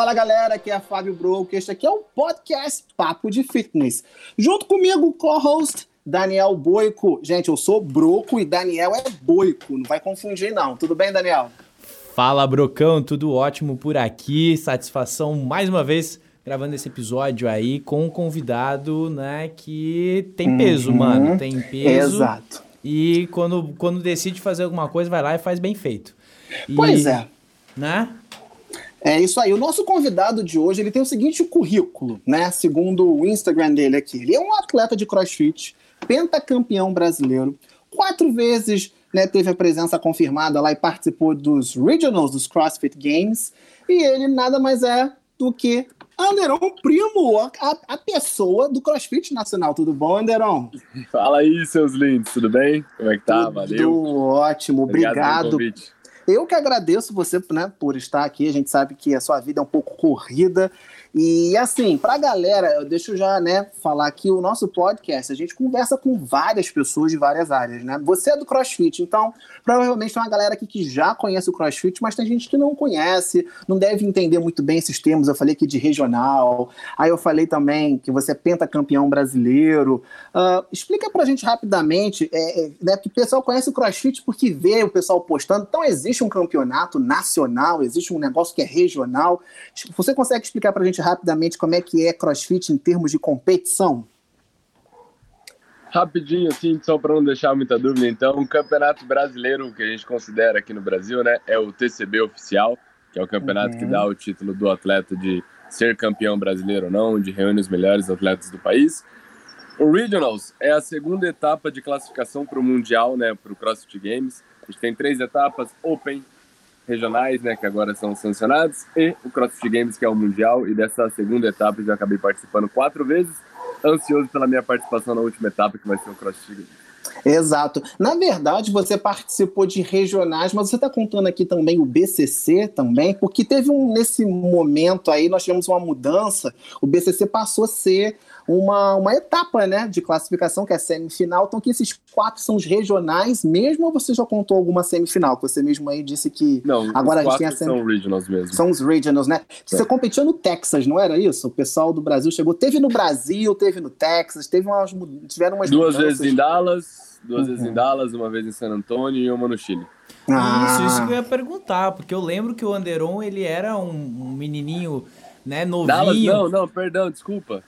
Fala galera, aqui é Fábio Broco. Este aqui é o podcast Papo de Fitness. Junto comigo, co-host Daniel Boico. Gente, eu sou Broco e Daniel é Boico. Não vai confundir, não. Tudo bem, Daniel? Fala, Brocão. Tudo ótimo por aqui. Satisfação mais uma vez gravando esse episódio aí com um convidado, né, que tem peso, uhum. mano. Tem peso. Exato. E quando, quando decide fazer alguma coisa, vai lá e faz bem feito. E, pois é. Né? É isso aí. O nosso convidado de hoje ele tem o seguinte currículo, né? Segundo o Instagram dele aqui. Ele é um atleta de crossfit, pentacampeão brasileiro, quatro vezes né, teve a presença confirmada lá e participou dos Regionals dos CrossFit Games. E ele nada mais é do que Anderon Primo, a, a pessoa do CrossFit Nacional. Tudo bom, Anderon? Fala aí, seus lindos, tudo bem? Como é que tá? Tudo Valeu. Tudo ótimo, obrigado. obrigado eu que agradeço você né, por estar aqui. A gente sabe que a sua vida é um pouco corrida. E assim, para a galera, eu deixo já né, falar aqui o nosso podcast. A gente conversa com várias pessoas de várias áreas, né? Você é do CrossFit, então provavelmente tem uma galera aqui que já conhece o CrossFit, mas tem gente que não conhece, não deve entender muito bem esses termos. Eu falei aqui de regional, aí eu falei também que você é pentacampeão brasileiro. Uh, explica pra gente rapidamente, é, é, né, que o pessoal conhece o CrossFit porque vê o pessoal postando. Então existe um campeonato nacional, existe um negócio que é regional. Você consegue explicar pra gente rapidamente como é que é CrossFit em termos de competição? Rapidinho, assim, só para não deixar muita dúvida, então, o campeonato brasileiro que a gente considera aqui no Brasil, né, é o TCB oficial, que é o campeonato uhum. que dá o título do atleta de ser campeão brasileiro ou não, onde reúne os melhores atletas do país. O Regionals é a segunda etapa de classificação para o Mundial, né, para o CrossFit Games. A gente tem três etapas: Open, regionais, né, que agora são sancionados, e o CrossFit Games, que é o mundial, e dessa segunda etapa já acabei participando quatro vezes. Ansioso pela minha participação na última etapa, que vai ser o CrossFit Games. Exato. Na verdade, você participou de regionais, mas você está contando aqui também o BCC também, porque teve um nesse momento aí nós tivemos uma mudança. O BCC passou a ser uma, uma etapa né, de classificação, que é a semifinal. Então, que esses quatro são os regionais mesmo, ou você já contou alguma semifinal? Que você mesmo aí disse que não, agora a gente tem a semifinal. São regionals mesmo. São os regionals, né? É. Você competiu no Texas, não era isso? O pessoal do Brasil chegou. Teve no Brasil, teve no Texas, teve umas, tiveram umas. Duas mudanças. vezes em Dallas, duas uhum. vezes em uhum. Dallas, uma vez em San Antônio e uma no Chile. Ah. Isso, isso que eu ia perguntar, porque eu lembro que o Anderon ele era um, um menininho, né, novinho. Dallas, não, não, perdão, desculpa.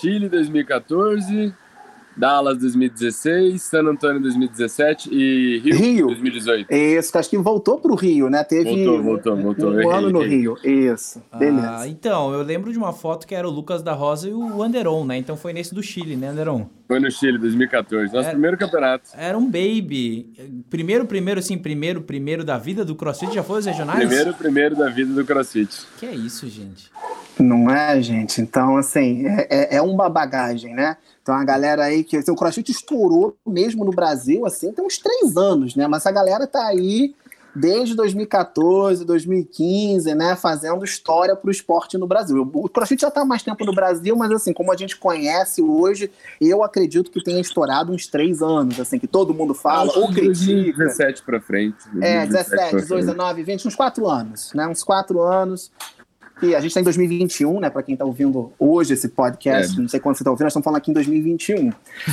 Chile 2014, Dallas 2016, San Antônio 2017 e Rio, Rio. 2018. Isso, acho que voltou para o Rio, né? Teve voltou, voltou, voltou. um ano no Rio. Isso, ah, beleza. Então, eu lembro de uma foto que era o Lucas da Rosa e o Anderon, né? Então foi nesse do Chile, né, Anderon? Foi no Chile, 2014. Nosso era, primeiro campeonato. Era um baby. Primeiro, primeiro, assim, primeiro, primeiro da vida do CrossFit? Já foi os regionais? Primeiro, primeiro da vida do CrossFit. Que é isso, gente? Não é, gente? Então, assim, é, é, é uma bagagem, né? Então a galera aí que assim, o CrossFit estourou mesmo no Brasil, assim, tem uns três anos, né? Mas a galera tá aí desde 2014, 2015, né, fazendo história para o esporte no Brasil. O CrossFit já está há mais tempo no Brasil, mas assim, como a gente conhece hoje, eu acredito que tenha estourado uns três anos, assim, que todo mundo fala, ou critica. 17 para frente. É, 17, 18, 19, 20, uns quatro anos, né, uns quatro anos que a gente está em 2021, né? Para quem está ouvindo hoje esse podcast, é. não sei quando você está ouvindo, nós estamos falando aqui em 2021.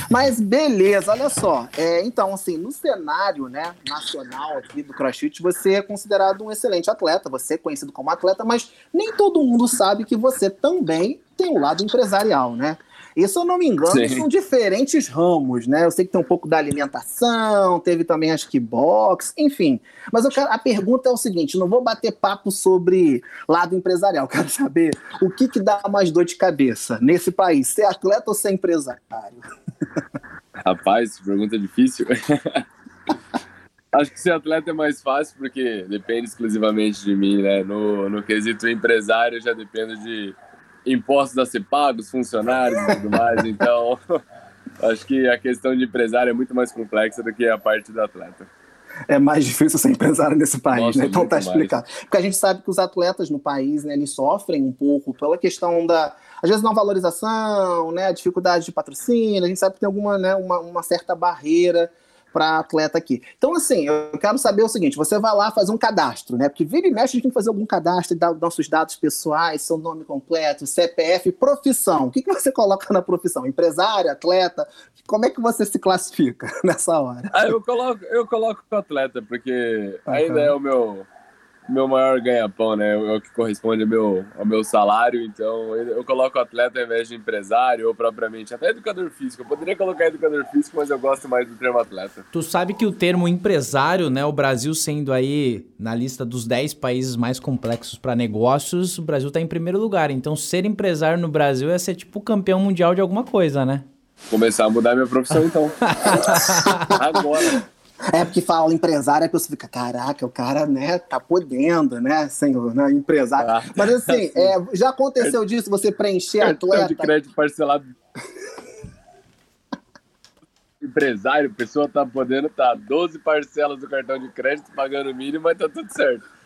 Mas beleza, olha só. É, então, assim, no cenário né, nacional aqui do CrossFit, você é considerado um excelente atleta, você é conhecido como atleta, mas nem todo mundo sabe que você também tem o um lado empresarial, né? E se eu não me engano, Sim. são diferentes ramos, né? Eu sei que tem um pouco da alimentação, teve também acho que box, enfim. Mas eu quero, a pergunta é o seguinte: não vou bater papo sobre lado empresarial, quero saber o que, que dá mais dor de cabeça nesse país, ser atleta ou ser empresário? Rapaz, pergunta difícil. Acho que ser atleta é mais fácil porque depende exclusivamente de mim, né? No, no quesito empresário, já dependo de impostos a ser pagos, funcionários e tudo mais. Então, acho que a questão de empresário é muito mais complexa do que a parte do atleta. É mais difícil ser empresário nesse país, Nossa, né? Então tá explicado. Mais. Porque a gente sabe que os atletas no país, né, eles sofrem um pouco pela questão da, às vezes, não valorização, né, a dificuldade de patrocínio, a gente sabe que tem alguma, né, uma, uma certa barreira para atleta aqui. Então, assim, eu quero saber o seguinte: você vai lá fazer um cadastro, né? Porque vira e mexe, a gente tem que fazer algum cadastro, dar nossos dados pessoais, seu nome completo, CPF, profissão. O que, que você coloca na profissão? Empresário, atleta? Como é que você se classifica nessa hora? Ah, eu coloco, eu coloco atleta, porque uhum. ainda é o meu meu maior ganha-pão, né? É o que corresponde ao meu, ao meu salário. Então, eu coloco atleta ao invés de empresário ou propriamente até educador físico. Eu poderia colocar educador físico, mas eu gosto mais do termo atleta. Tu sabe que o termo empresário, né? O Brasil sendo aí na lista dos 10 países mais complexos para negócios, o Brasil tá em primeiro lugar. Então, ser empresário no Brasil é ser tipo campeão mundial de alguma coisa, né? Começar a mudar minha profissão, então. Agora. É porque fala empresário, a pessoa fica, caraca, o cara, né, tá podendo, né, senhor, né, empresário. Ah, Mas assim, é, já aconteceu disso, você preencher a atleta... de crédito parcelado. empresário, pessoa tá podendo, tá 12 parcelas do cartão de crédito, pagando o mínimo, mas tá tudo certo.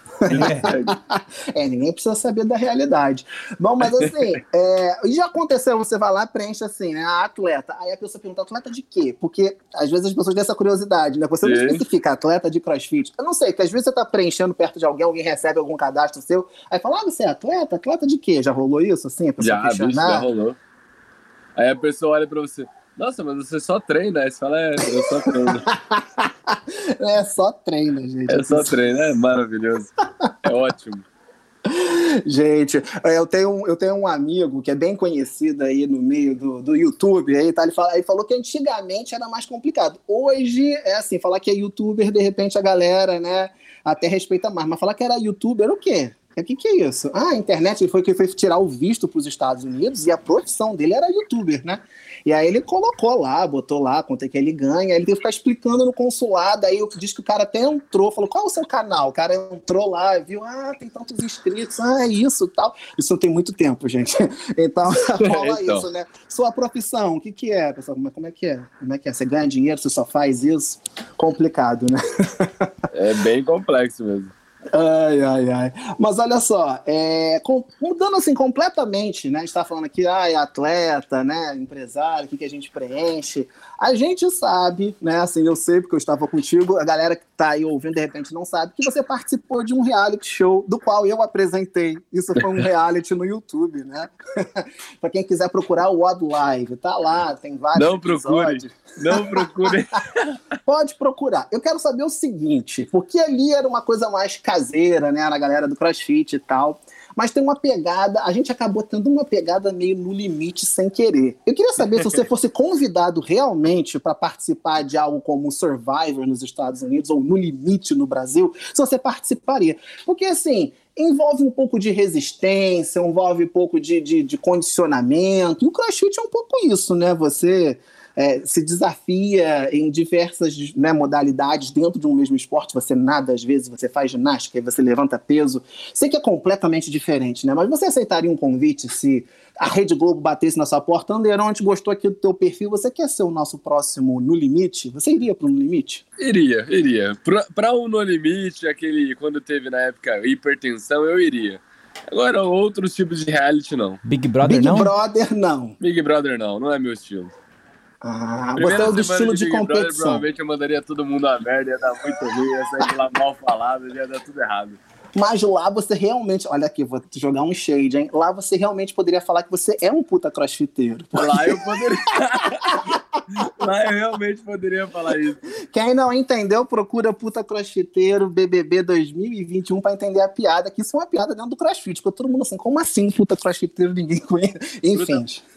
É, ninguém precisa saber da realidade. Bom, mas assim, é, já aconteceu, você vai lá preenche assim, né? A atleta. Aí a pessoa pergunta, atleta de quê? Porque às vezes as pessoas têm essa curiosidade, né? Você não Sim. especifica atleta de crossfit. Eu não sei, porque às vezes você tá preenchendo perto de alguém, alguém recebe algum cadastro seu, aí fala, ah, você é atleta? Atleta de quê? Já rolou isso? Assim, já, questionar? já rolou. Aí a pessoa olha pra você, nossa, mas você só treina. Aí você fala, é, eu só treino. é só treino, gente. É só treino, é maravilhoso. É ótimo. Gente, eu tenho, eu tenho um amigo que é bem conhecido aí no meio do, do YouTube, aí tá, ele, fala, ele falou que antigamente era mais complicado. Hoje é assim, falar que é youtuber, de repente a galera, né, até respeita mais, mas falar que era youtuber o quê? O que, que é isso? Ah, a internet ele foi que foi tirar o visto para os Estados Unidos e a profissão dele era youtuber, né? E aí ele colocou lá, botou lá quanto é que ele ganha, ele teve que ficar explicando no consulado, aí diz que o cara até entrou, falou, qual é o seu canal? O cara entrou lá, viu, ah, tem tantos inscritos, ah, é isso tal. Isso tem muito tempo, gente. Então, fala então. isso, né? Sua profissão, o que que é, pessoal? Como é que é? Como é que é? Você ganha dinheiro, você só faz isso? Complicado, né? É bem complexo mesmo. Ai, ai, ai. Mas olha só, é, com, mudando assim completamente, né? A gente tá falando aqui, é atleta, né? Empresário, o que, que a gente preenche. A gente sabe, né? Assim, eu sei porque eu estava contigo, a galera tá aí ouvindo de repente não sabe, que você participou de um reality show do qual eu apresentei. Isso foi um reality no YouTube, né? para quem quiser procurar o Odd Live, tá lá, tem vários. Não procure, não procure. Pode procurar. Eu quero saber o seguinte, porque ali era uma coisa mais caseira, né? Na galera do CrossFit e tal mas tem uma pegada, a gente acabou tendo uma pegada meio no limite sem querer. Eu queria saber se você fosse convidado realmente para participar de algo como Survivor nos Estados Unidos ou No Limite no Brasil, se você participaria. Porque assim, envolve um pouco de resistência, envolve um pouco de, de, de condicionamento, e o CrossFit é um pouco isso, né? Você é, se desafia em diversas né, modalidades dentro de um mesmo esporte. Você nada, às vezes, você faz ginástica e você levanta peso. Sei que é completamente diferente, né? Mas você aceitaria um convite se a Rede Globo batesse na sua porta? Anderon, a gente gostou aqui do teu perfil. Você quer ser o nosso próximo No Limite? Você iria para o No Limite? Iria, iria. Para o No Limite, aquele quando teve na época hipertensão, eu iria. Agora, outros tipos de reality, não. Big Brother, Big não? Big Brother, não. Big Brother, não. Não é meu estilo. Ah, você é do estilo de, de competição. Brother, provavelmente eu mandaria todo mundo a merda, ia dar muito ruim, ia sair lá mal falado, ia dar tudo errado. Mas lá você realmente, olha aqui, vou te jogar um shade, hein? Lá você realmente poderia falar que você é um puta crossfiteiro. Porque... Lá eu poderia. lá eu realmente poderia falar isso. Quem não entendeu, procura puta crossfiteiro BBB 2021 para entender a piada, que isso é uma piada dentro do crossfit. Ficou todo mundo assim, como assim puta crossfiteiro, ninguém conhece? Enfim. Puta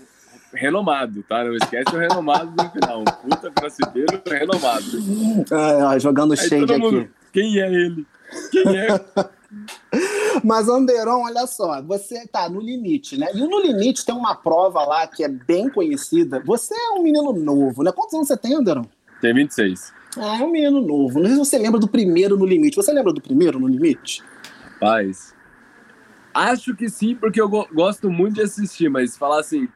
renomado, tá? Não esquece o renomado no final. Puta crossfiteiro renomado. Ah, jogando shade aqui. Mundo, quem é ele? Quem é? Mas, Anderon, olha só, você tá no limite, né? E no limite tem uma prova lá que é bem conhecida. Você é um menino novo, né? Quantos anos você tem, Anderon? Tem 26. Ah, é um menino novo. Não sei se você lembra do primeiro no limite. Você lembra do primeiro no limite? Paz. Acho que sim, porque eu go gosto muito de assistir, mas falar assim,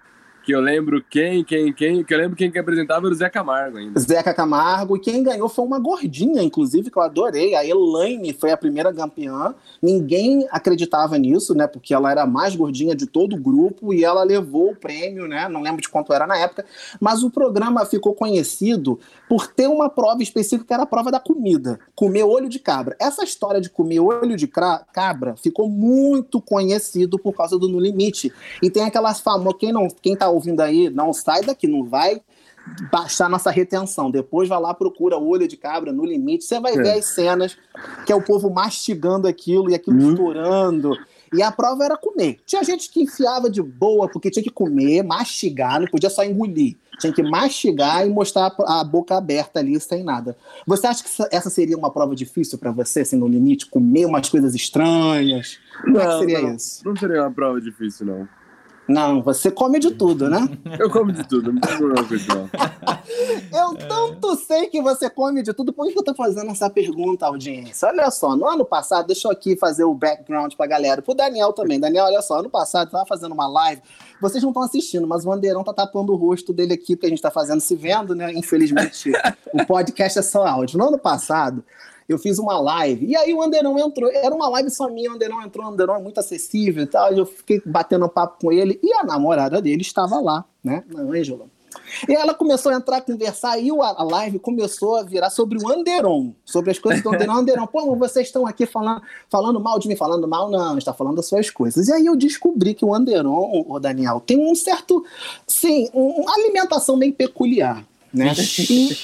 que eu lembro quem, quem, quem, que eu lembro quem que apresentava era o Zé Camargo ainda. Zeca Camargo, e quem ganhou foi uma gordinha, inclusive, que eu adorei. A Elaine foi a primeira campeã. Ninguém acreditava nisso, né? Porque ela era a mais gordinha de todo o grupo e ela levou o prêmio, né? Não lembro de quanto era na época, mas o programa ficou conhecido por ter uma prova específica que era a prova da comida, comer olho de cabra. Essa história de comer olho de cabra ficou muito conhecido por causa do No Limite. E tem aquelas famosas, quem não, quem tá ouvindo aí, não sai daqui, não vai baixar nossa retenção. Depois vai lá, procura olho de cabra no limite. Você vai é. ver as cenas que é o povo mastigando aquilo e aquilo hum. estourando. E a prova era comer. Tinha gente que enfiava de boa, porque tinha que comer, mastigar, não podia só engolir. Tinha que mastigar e mostrar a boca aberta ali, sem nada. Você acha que essa seria uma prova difícil para você, assim, no limite? Comer umas coisas estranhas? Como não, é que seria não, isso? Não seria uma prova difícil, não. Não, você come de tudo, né? Eu como de tudo, não tem problema com isso, não. Eu tanto sei que você come de tudo, por que eu tô fazendo essa pergunta, audiência? Olha só, no ano passado, deixa eu aqui fazer o background pra galera, pro Daniel também. Daniel, olha só, ano passado tava fazendo uma live, vocês não estão assistindo, mas o Anderão tá tapando o rosto dele aqui, porque a gente tá fazendo se vendo, né? Infelizmente, o podcast é só áudio. No ano passado, eu fiz uma live, e aí o Anderão entrou, era uma live só minha, o Anderão entrou, o Anderão é muito acessível e tal, eu fiquei batendo papo com ele, e a namorada dele estava lá, né, a Ângela. E ela começou a entrar, a conversar, e a live começou a virar sobre o Anderon, sobre as coisas do Anderon. Anderon, pô, vocês estão aqui falando, falando mal de mim, falando mal, não, está falando das suas coisas. E aí eu descobri que o Anderon, o Daniel, tem um certo, sim, uma alimentação bem peculiar, né? E,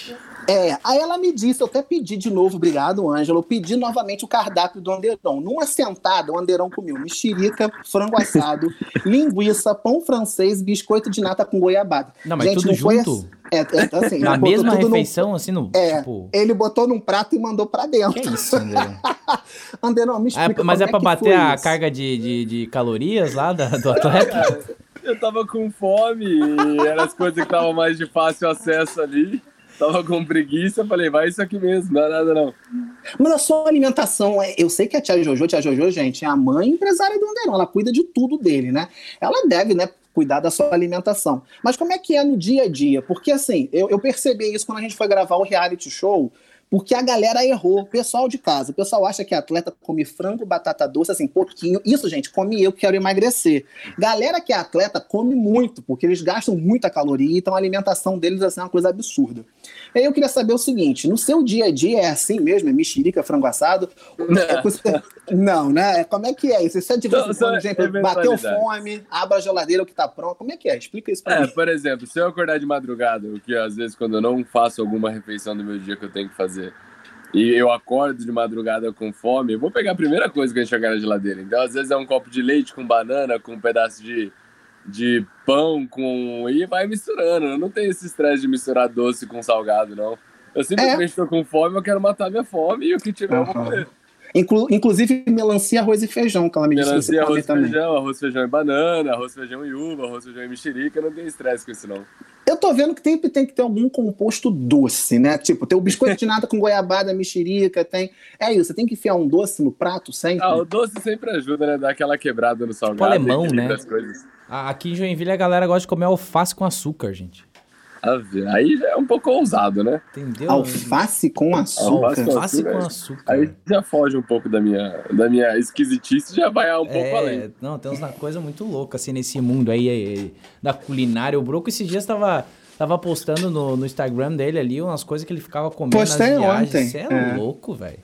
é, aí ela me disse, eu até pedi de novo, obrigado, Ângelo, eu pedi novamente o cardápio do Anderão. Numa sentada, o Anderão comeu mexerica, frango assado, linguiça, pão francês, biscoito de nata com goiabada. Não, mas Gente, tudo não junto? Assim, é, é, assim, Na mesma refeição, assim, no, é, tipo... Ele botou num prato e mandou pra dentro. Que isso, Anderão? Anderão, me explica é, Mas é pra bater a isso. carga de, de, de, calorias lá da, do atleta? eu tava com fome e eram as coisas que estavam mais de fácil acesso ali. Tava com preguiça, falei, vai isso aqui mesmo, não dá nada não. Mas a sua alimentação, é, eu sei que a tia Jojo, tia Jojo, gente, é a mãe empresária do Anderon, ela cuida de tudo dele, né? Ela deve, né, cuidar da sua alimentação. Mas como é que é no dia a dia? Porque assim, eu, eu percebi isso quando a gente foi gravar o reality show, porque a galera errou. Pessoal de casa, o pessoal acha que atleta come frango, batata doce, assim, pouquinho. Isso, gente, come eu que quero emagrecer. Galera que é atleta come muito, porque eles gastam muita caloria, então a alimentação deles assim, é uma coisa absurda. E aí eu queria saber o seguinte: no seu dia a dia é assim mesmo? É mexerica, frango assado? Não, é não né? Como é que é isso? Você é de vez por exemplo, é bateu fome, abre a geladeira, o que tá pronto. Como é que é? Explica isso pra é, mim. Por exemplo, se eu acordar de madrugada, o que às vezes quando eu não faço alguma refeição do meu dia que eu tenho que fazer, e eu acordo de madrugada com fome, eu vou pegar a primeira coisa que eu enxergar na geladeira. Então, às vezes é um copo de leite com banana, com um pedaço de, de pão, com. E vai misturando. Eu não tenho esse estresse de misturar doce com salgado, não. Eu simplesmente estou é. com fome, eu quero matar minha fome e o que tiver uhum. eu vou comer. Inclu inclusive melancia, arroz e feijão, que ela me melancia, disse. Melancia, arroz e feijão, arroz, feijão e banana, arroz, feijão e uva, arroz, feijão e mexerica, não tem estresse com isso não. Eu tô vendo que tem, tem que ter algum composto doce, né? Tipo, tem o biscoito de nata com goiabada, mexerica, tem... É isso, você tem que enfiar um doce no prato sempre. Ah, o doce sempre ajuda, né? Dar aquela quebrada no salgado. O alemão, né? Aqui em Joinville a galera gosta de comer alface com açúcar, gente. Aí já é um pouco ousado, né? Entendeu? Alface com açúcar. Alface com, Alface com açúcar. Aí já foge um pouco da minha, da minha esquisitice já vai um pouco é, além. Não, tem uma coisa muito louca assim nesse mundo aí é, da culinária. O Broco esses dias tava, tava postando no, no Instagram dele ali umas coisas que ele ficava comendo Postei nas viagens. ontem. Você é, é. louco, velho.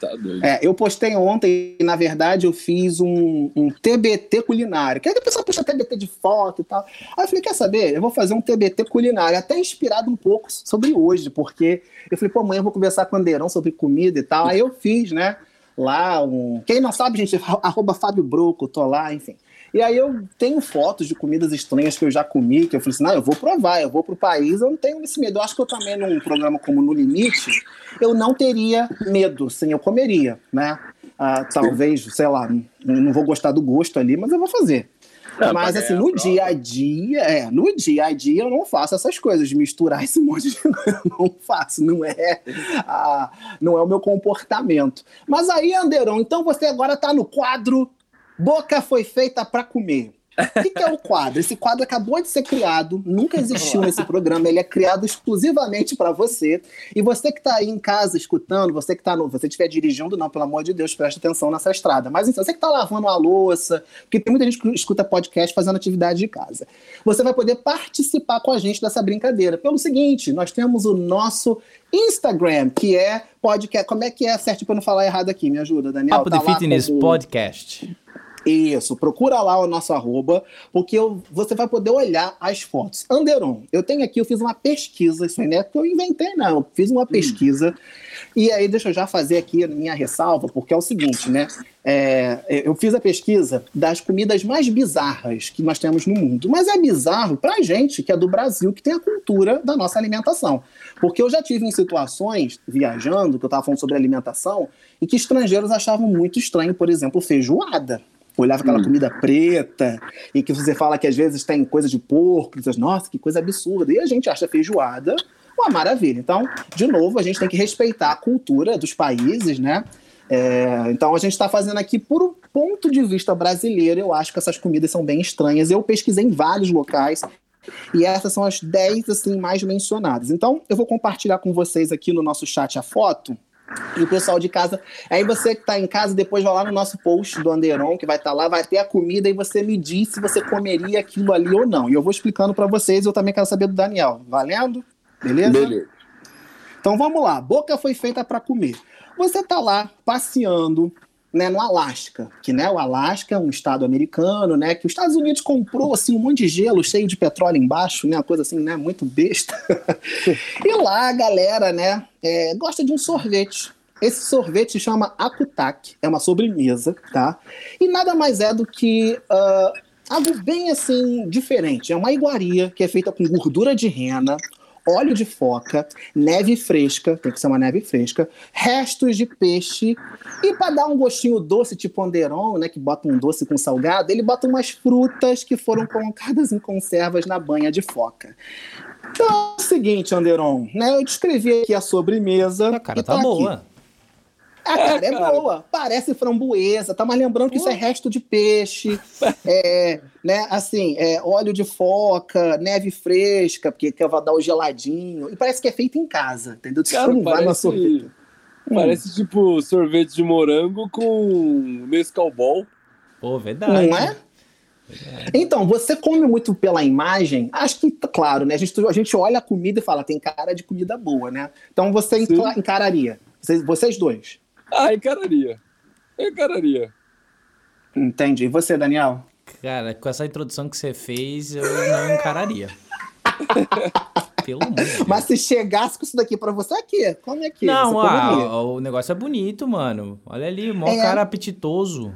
Tá doido. É, eu postei ontem, na verdade, eu fiz um, um TBT culinário. Que aí a pessoa puxa TBT de foto e tal. Aí eu falei, quer saber? Eu vou fazer um TBT culinário, até inspirado um pouco sobre hoje, porque eu falei, pô, amanhã eu vou conversar com o Anderão sobre comida e tal. Aí eu fiz, né? Lá um. Quem não sabe, gente, arroba Fábio Broco, tô lá, enfim. E aí eu tenho fotos de comidas estranhas que eu já comi, que eu falei assim, não, eu vou provar, eu vou pro país, eu não tenho esse medo. Eu acho que eu também num programa como No Limite, eu não teria medo, sim, eu comeria, né? Ah, talvez, sei lá, não vou gostar do gosto ali, mas eu vou fazer. É, mas assim, no dia a dia, é, no dia a dia eu não faço essas coisas, de misturar esse monte de coisa. não faço, não é, a, não é o meu comportamento. Mas aí, Anderon, então você agora tá no quadro Boca foi feita para comer. O que, que, é o quadro? Esse quadro acabou de ser criado, nunca existiu nesse programa, ele é criado exclusivamente para você. E você que está aí em casa escutando, você que está no. Você estiver dirigindo, não, pelo amor de Deus, preste atenção nessa estrada. Mas então, você que está lavando a louça, porque tem muita gente que escuta podcast fazendo atividade de casa. Você vai poder participar com a gente dessa brincadeira. Pelo seguinte, nós temos o nosso Instagram, que é podcast. Como é que é certo para não falar errado aqui? Me ajuda, Daniel. Papo tá de Fitness como... Podcast. Isso, procura lá o nosso arroba, porque eu, você vai poder olhar as fotos. Anderon, eu tenho aqui, eu fiz uma pesquisa, isso aí não é que eu inventei, não, eu fiz uma hum. pesquisa, hum. e aí deixa eu já fazer aqui a minha ressalva, porque é o seguinte, né, é, eu fiz a pesquisa das comidas mais bizarras que nós temos no mundo, mas é bizarro pra gente, que é do Brasil, que tem a cultura da nossa alimentação, porque eu já tive em situações, viajando, que eu estava falando sobre alimentação, e que estrangeiros achavam muito estranho, por exemplo, feijoada, olhava aquela hum. comida preta, e que você fala que às vezes tem coisa de porco, e diz, nossa, que coisa absurda. E a gente acha feijoada uma maravilha. Então, de novo, a gente tem que respeitar a cultura dos países, né? É, então a gente está fazendo aqui por um ponto de vista brasileiro, eu acho que essas comidas são bem estranhas. Eu pesquisei em vários locais e essas são as 10 assim, mais mencionadas. Então eu vou compartilhar com vocês aqui no nosso chat a foto e o pessoal de casa. Aí você que está em casa, depois vai lá no nosso post do Anderon, que vai estar tá lá, vai ter a comida e você me diz se você comeria aquilo ali ou não. E eu vou explicando para vocês, eu também quero saber do Daniel. Valendo? Beleza? Beleza. Então vamos lá. Boca foi feita para comer. Você tá lá passeando, né, no Alasca, que né, o Alasca é um estado americano, né, que os Estados Unidos comprou assim um monte de gelo cheio de petróleo embaixo, né, uma coisa assim, né, muito besta. e lá a galera, né, é, gosta de um sorvete. Esse sorvete se chama Akutak, é uma sobremesa, tá? E nada mais é do que uh, algo bem assim diferente. É uma iguaria que é feita com gordura de rena, óleo de foca, neve fresca, tem que ser uma neve fresca, restos de peixe, e para dar um gostinho doce, tipo Anderon, né, que bota um doce com salgado, ele bota umas frutas que foram colocadas em conservas na banha de foca. Então é o seguinte, Anderon, né, eu descrevi aqui a sobremesa. A cara tá, tá boa. A cara é, é cara. boa, parece framboesa, tá mais lembrando que isso é resto de peixe, é, né, assim, é, óleo de foca, neve fresca, porque que vai dar o geladinho, e parece que é feito em casa, entendeu? Cara, não parece, vai sorvete. Parece hum. tipo sorvete de morango com Nescau Ball. Pô, verdade. Não é? Então, você come muito pela imagem, acho que, claro, né? A gente, a gente olha a comida e fala, tem cara de comida boa, né? Então você Sim. encararia. Vocês, vocês dois. Ah, encararia. Encararia. Entendi. E você, Daniel? Cara, com essa introdução que você fez, eu não encararia. Pelo amor Mas se chegasse com isso daqui pra você, aqui, como é que Não, ah, o negócio é bonito, mano. Olha ali, mó é... cara apetitoso.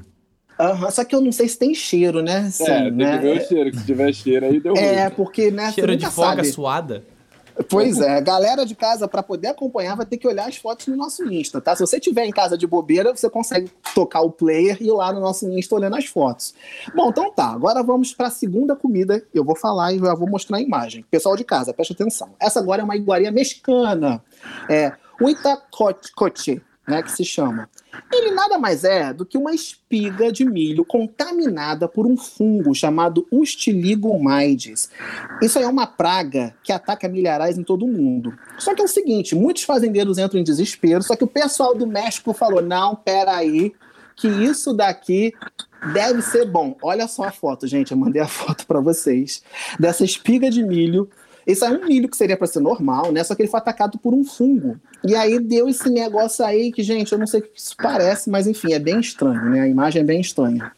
Uhum, só que eu não sei se tem cheiro, né? Sim, é, tem né? que ver o cheiro, que se tiver cheiro aí deu É, ruim. porque, né? Cheiro de folga suada. Pois é, galera de casa, para poder acompanhar, vai ter que olhar as fotos no nosso Insta, tá? Se você tiver em casa de bobeira, você consegue tocar o player e ir lá no nosso Insta olhando as fotos. Bom, então tá, agora vamos para a segunda comida. Eu vou falar e já vou mostrar a imagem. Pessoal de casa, preste atenção. Essa agora é uma iguaria mexicana. É o Itacoche, né, que se chama. Ele nada mais é do que uma espiga de milho contaminada por um fungo chamado Ustiligomaides. Isso aí é uma praga que ataca milharais em todo o mundo. Só que é o seguinte, muitos fazendeiros entram em desespero, só que o pessoal do México falou, não, peraí, que isso daqui deve ser bom. Olha só a foto, gente, eu mandei a foto para vocês, dessa espiga de milho esse é um milho que seria para ser normal, né? Só que ele foi atacado por um fungo. E aí deu esse negócio aí que, gente, eu não sei o que isso parece, mas enfim, é bem estranho, né? A imagem é bem estranha.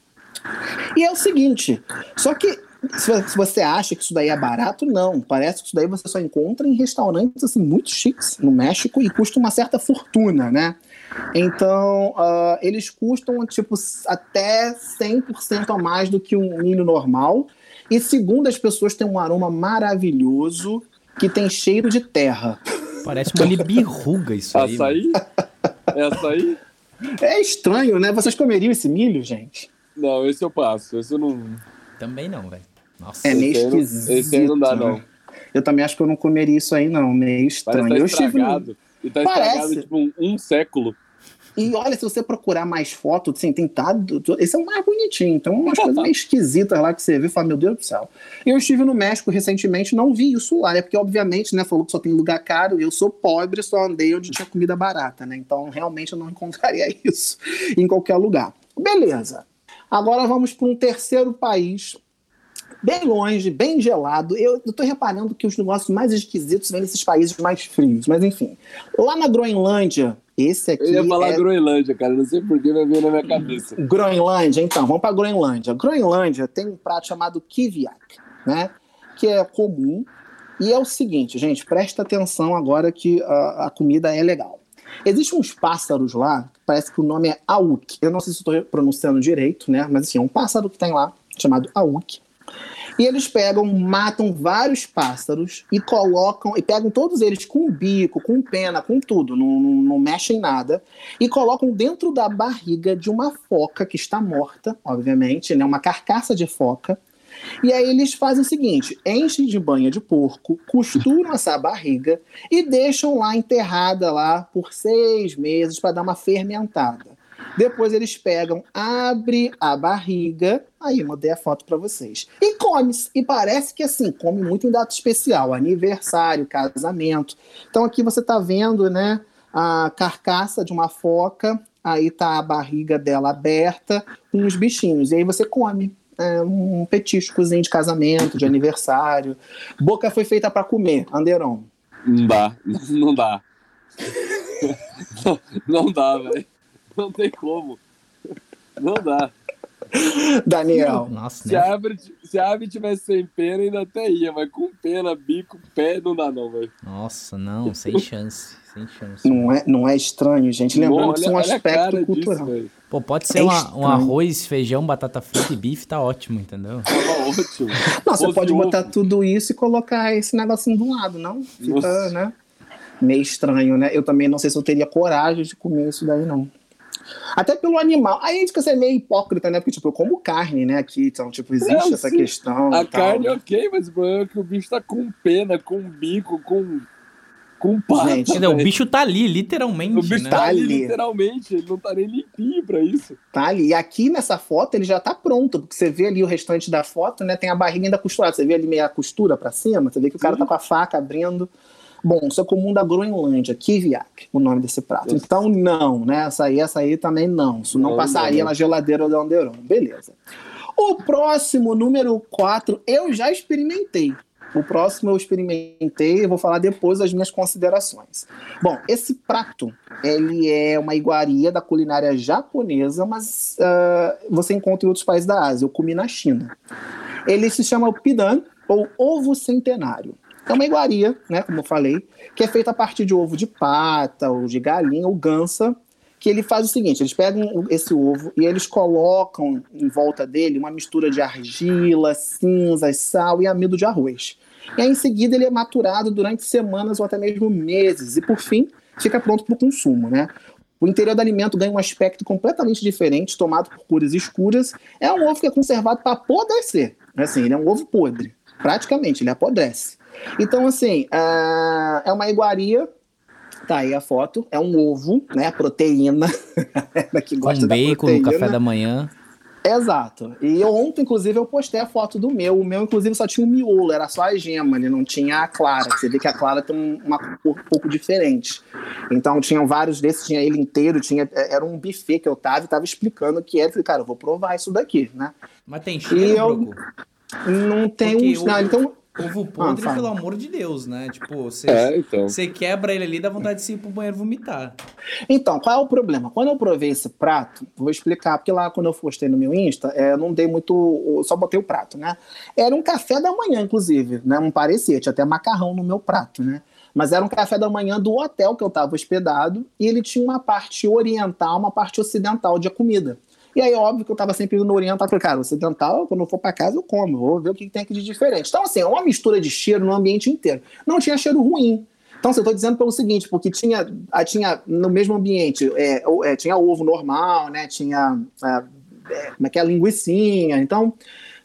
E é o seguinte, só que se você acha que isso daí é barato, não. Parece que isso daí você só encontra em restaurantes assim muito chiques no México e custa uma certa fortuna, né? Então, uh, eles custam tipo até 100% a mais do que um milho normal. E segundo as pessoas, tem um aroma maravilhoso que tem cheiro de terra. Parece uma libirruga isso aí. Açaí? É açaí? É estranho, né? Vocês comeriam esse milho, gente? Não, esse eu passo. Esse eu não. Também não, velho. Nossa. É meio esquisito. Esse aí não dá, não. Eu também acho que eu não comeria isso aí, não. Meio estranho. Parece tá estragado. Eu estive... E tá Parece. estragado, tipo, um, um século. E olha, se você procurar mais fotos, assim, tem tado. Esse é o mais bonitinho. Então, umas coisas meio esquisitas lá que você vê e fala, meu Deus do céu. Eu estive no México recentemente, não vi isso lá, é porque, obviamente, né, falou que só tem lugar caro, eu sou pobre, só andei onde tinha comida barata, né? Então, realmente, eu não encontraria isso em qualquer lugar. Beleza. Agora vamos para um terceiro país bem longe, bem gelado. Eu estou reparando que os negócios mais esquisitos vêm nesses países mais frios, mas enfim. Lá na Groenlândia, esse aqui. Eu ia falar é... Groenlândia, cara, não sei por que vai vir na minha cabeça. Groenlândia, então, vamos para Groenlândia. Groenlândia tem um prato chamado kiviak, né? Que é comum. E é o seguinte, gente, presta atenção agora que a, a comida é legal. Existem uns pássaros lá, parece que o nome é auk. Eu não sei se estou pronunciando direito, né? Mas assim, é um pássaro que tem lá, chamado auk. E eles pegam, matam vários pássaros e colocam, e pegam todos eles com bico, com pena, com tudo, não, não, não mexem nada, e colocam dentro da barriga de uma foca que está morta, obviamente, né, uma carcaça de foca. E aí eles fazem o seguinte: enchem de banha de porco, costuram essa barriga e deixam lá enterrada lá por seis meses para dar uma fermentada. Depois eles pegam, abre a barriga, aí mandei a foto para vocês. E come, e parece que assim, come muito em data especial, aniversário, casamento. Então aqui você está vendo, né, a carcaça de uma foca, aí tá a barriga dela aberta, com os bichinhos, e aí você come. É, um petiscozinho de casamento, de aniversário. Boca foi feita para comer, Anderon. Não dá, não dá. não, não dá, velho. Não tem como. Não dá. Daniel. Nossa, se, a árvore, se a árvore tivesse sem pena, ainda até ia, mas com pena, bico, pé, não dá não, velho. Nossa, não, sem chance. Sem chance. Não é, não é estranho, gente. Lembrando que isso é um aspecto cultural. Disso, Pô, pode ser é uma, um arroz, feijão, batata frita e bife, tá ótimo, entendeu? Tá ótimo. Não, você pode botar tudo isso e colocar esse negocinho do lado, não? Fica, Nossa. né? Meio estranho, né? Eu também não sei se eu teria coragem de comer isso daí, não. Até pelo animal. Aí a gente fica ser meio hipócrita, né? Porque, tipo, eu como carne, né? Aqui, então, tipo, existe é, essa sim. questão. A carne, ok, mas o problema é que o bicho tá com pena, com bico, com. Com pata, Gente, o bicho tá ali, literalmente. O bicho né? tá ali, literalmente. Ele não tá nem limpinho pra isso. Tá ali. E aqui nessa foto ele já tá pronto, porque você vê ali o restante da foto, né? Tem a barriga ainda costurada. Você vê ali meia costura pra cima, você vê que o cara tá com a faca abrindo. Bom, isso é comum da Groenlândia, kiviak, o nome desse prato. Isso. Então, não, né? Essa aí, essa aí também não. Isso não, não passaria não. na geladeira do Anderon. Beleza. O próximo, número 4, eu já experimentei. O próximo eu experimentei, eu vou falar depois das minhas considerações. Bom, esse prato, ele é uma iguaria da culinária japonesa, mas uh, você encontra em outros países da Ásia. Eu comi na China. Ele se chama pidan, ou ovo centenário. É uma iguaria, né, como eu falei, que é feita a partir de ovo de pata, ou de galinha, ou gansa, que ele faz o seguinte, eles pegam esse ovo e eles colocam em volta dele uma mistura de argila, cinzas, sal e amido de arroz. E aí, em seguida, ele é maturado durante semanas ou até mesmo meses. E, por fim, fica pronto para o consumo, né? O interior do alimento ganha um aspecto completamente diferente, tomado por cores escuras. É um ovo que é conservado para apodrecer. Assim, ele é um ovo podre. Praticamente, ele apodrece. Então, assim, uh, é uma iguaria. Tá aí a foto. É um ovo, né? Proteína. que gosta Com bacon no café da manhã. Exato. E eu, ontem, inclusive, eu postei a foto do meu. O meu, inclusive, só tinha o miolo, era só a gema, ele não tinha a clara. Você vê que a clara tem uma cor um pouco diferente. Então, tinham vários desses, tinha ele inteiro, tinha, é, era um buffet que eu tava e tava explicando o que era. Eu falei, cara, eu vou provar isso daqui, né? Mas tem cheiro, e eu, Não tem um. Não, então, Ovo podre, pelo amor de Deus, né? Tipo, você é, então. quebra ele ali, dá vontade de ir pro banheiro vomitar. Então, qual é o problema? Quando eu provei esse prato, vou explicar, porque lá quando eu postei no meu Insta, é, não dei muito. Só botei o prato, né? Era um café da manhã, inclusive, né? Não parecia, tinha até macarrão no meu prato, né? Mas era um café da manhã do hotel que eu estava hospedado e ele tinha uma parte oriental, uma parte ocidental de comida. E aí, óbvio que eu tava sempre indo no oriental, falei, cara, ocidental, quando eu for para casa, eu como, vou ver o que tem aqui de diferente. Então, assim, é uma mistura de cheiro no ambiente inteiro. Não tinha cheiro ruim. Então, assim, eu tô dizendo pelo seguinte, porque tinha, ah, tinha no mesmo ambiente, é, é, tinha ovo normal, né? Tinha é, é, como é que é, linguiçinha. Então,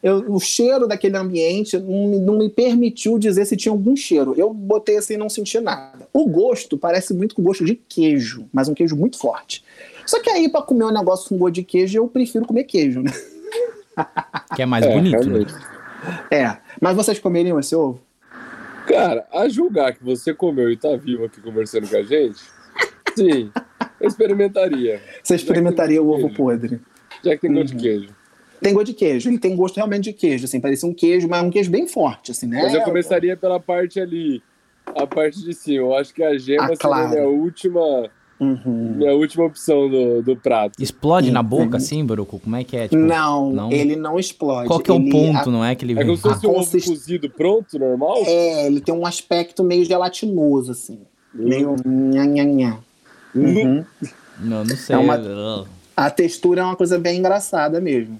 eu, o cheiro daquele ambiente não, não, me permitiu dizer se tinha algum cheiro. Eu botei assim e não senti nada. O gosto parece muito com gosto de queijo, mas um queijo muito forte. Só que aí, para comer um negócio com gosto de queijo, eu prefiro comer queijo, né? Que é mais é, bonito, né? É. Mas vocês comeriam esse ovo? Cara, a julgar que você comeu e tá vivo aqui conversando com a gente, sim, eu experimentaria. Você experimentaria o ovo queijo. podre. Já que tem gosto uhum. de queijo. Tem gosto de queijo, ele tem gosto realmente de queijo, assim, parece um queijo, mas um queijo bem forte, assim, né? Mas eu começaria pela parte ali, a parte de cima. Eu acho que a gema ah, claro. seria a última Uhum. Minha última opção do, do prato. Explode uhum. na boca, assim, Baruco? Como é que é? Tipo, não, não, ele não explode. Qual que é o ele, ponto, a, não é? Que ele é como se fosse um consist... ovo cozido pronto, normal? É, ele tem um aspecto meio gelatinoso, assim. Uhum. Meio nha, nha, nha. Uhum. Não, não sei. É uma... A textura é uma coisa bem engraçada mesmo.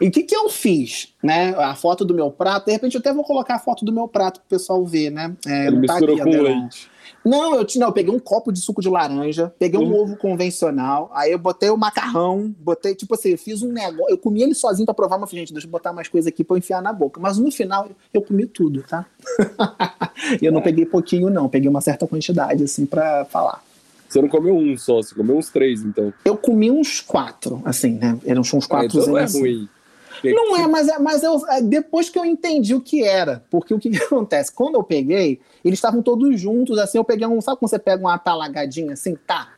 E o que, que eu fiz, né? A foto do meu prato, de repente eu até vou colocar a foto do meu prato para o pessoal ver, né? É, Ele tá misturou aqui, com leite. Não, eu, não, eu peguei um copo de suco de laranja, peguei um uhum. ovo convencional, aí eu botei o macarrão, botei, tipo assim, eu fiz um negócio, eu comi ele sozinho pra provar, mas gente, deixa eu botar mais coisa aqui pra eu enfiar na boca. Mas no final, eu comi tudo, tá? eu não é. peguei pouquinho, não, peguei uma certa quantidade, assim, pra falar. Você não comeu um só, você comeu uns três, então. Eu comi uns quatro, assim, né? Eram uns quatro. Ah, então não é assim. ruim. Não é, mas, é, mas eu, é, depois que eu entendi o que era, porque o que, que acontece? Quando eu peguei, eles estavam todos juntos, assim, eu peguei um, sabe quando você pega uma talagadinha assim, tá?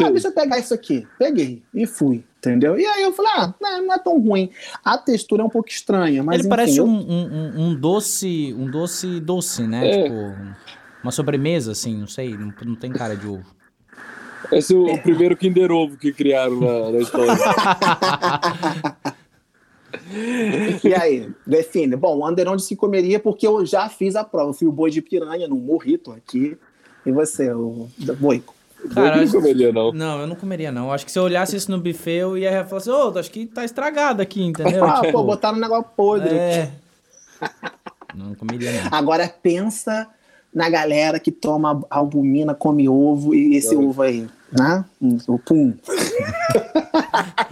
Ah, deixa eu pegar isso aqui. Peguei e fui, entendeu? E aí eu falei, ah, não, não é tão ruim. A textura é um pouco estranha, mas Ele enfim, parece eu... um, um, um, doce, um doce doce, né? É. Tipo, uma sobremesa, assim, não sei, não, não tem cara de ovo. Esse é o, é. primeiro Kinder Ovo que criaram na, na história. e aí, define. Bom, o Under onde se comeria porque eu já fiz a prova. Eu fui o boi de piranha, não morri, tô aqui. E você, o boico? Cara, eu não comeria, não. Não, eu não comeria, não. Acho que se eu olhasse isso no buffet, eu ia falar assim, ô, oh, acho que tá estragado aqui, entendeu? ah, tipo, pô, botaram um negócio podre. É. não comeria, não. Agora pensa na galera que toma albumina, come ovo e esse é. ovo aí, né? O pum.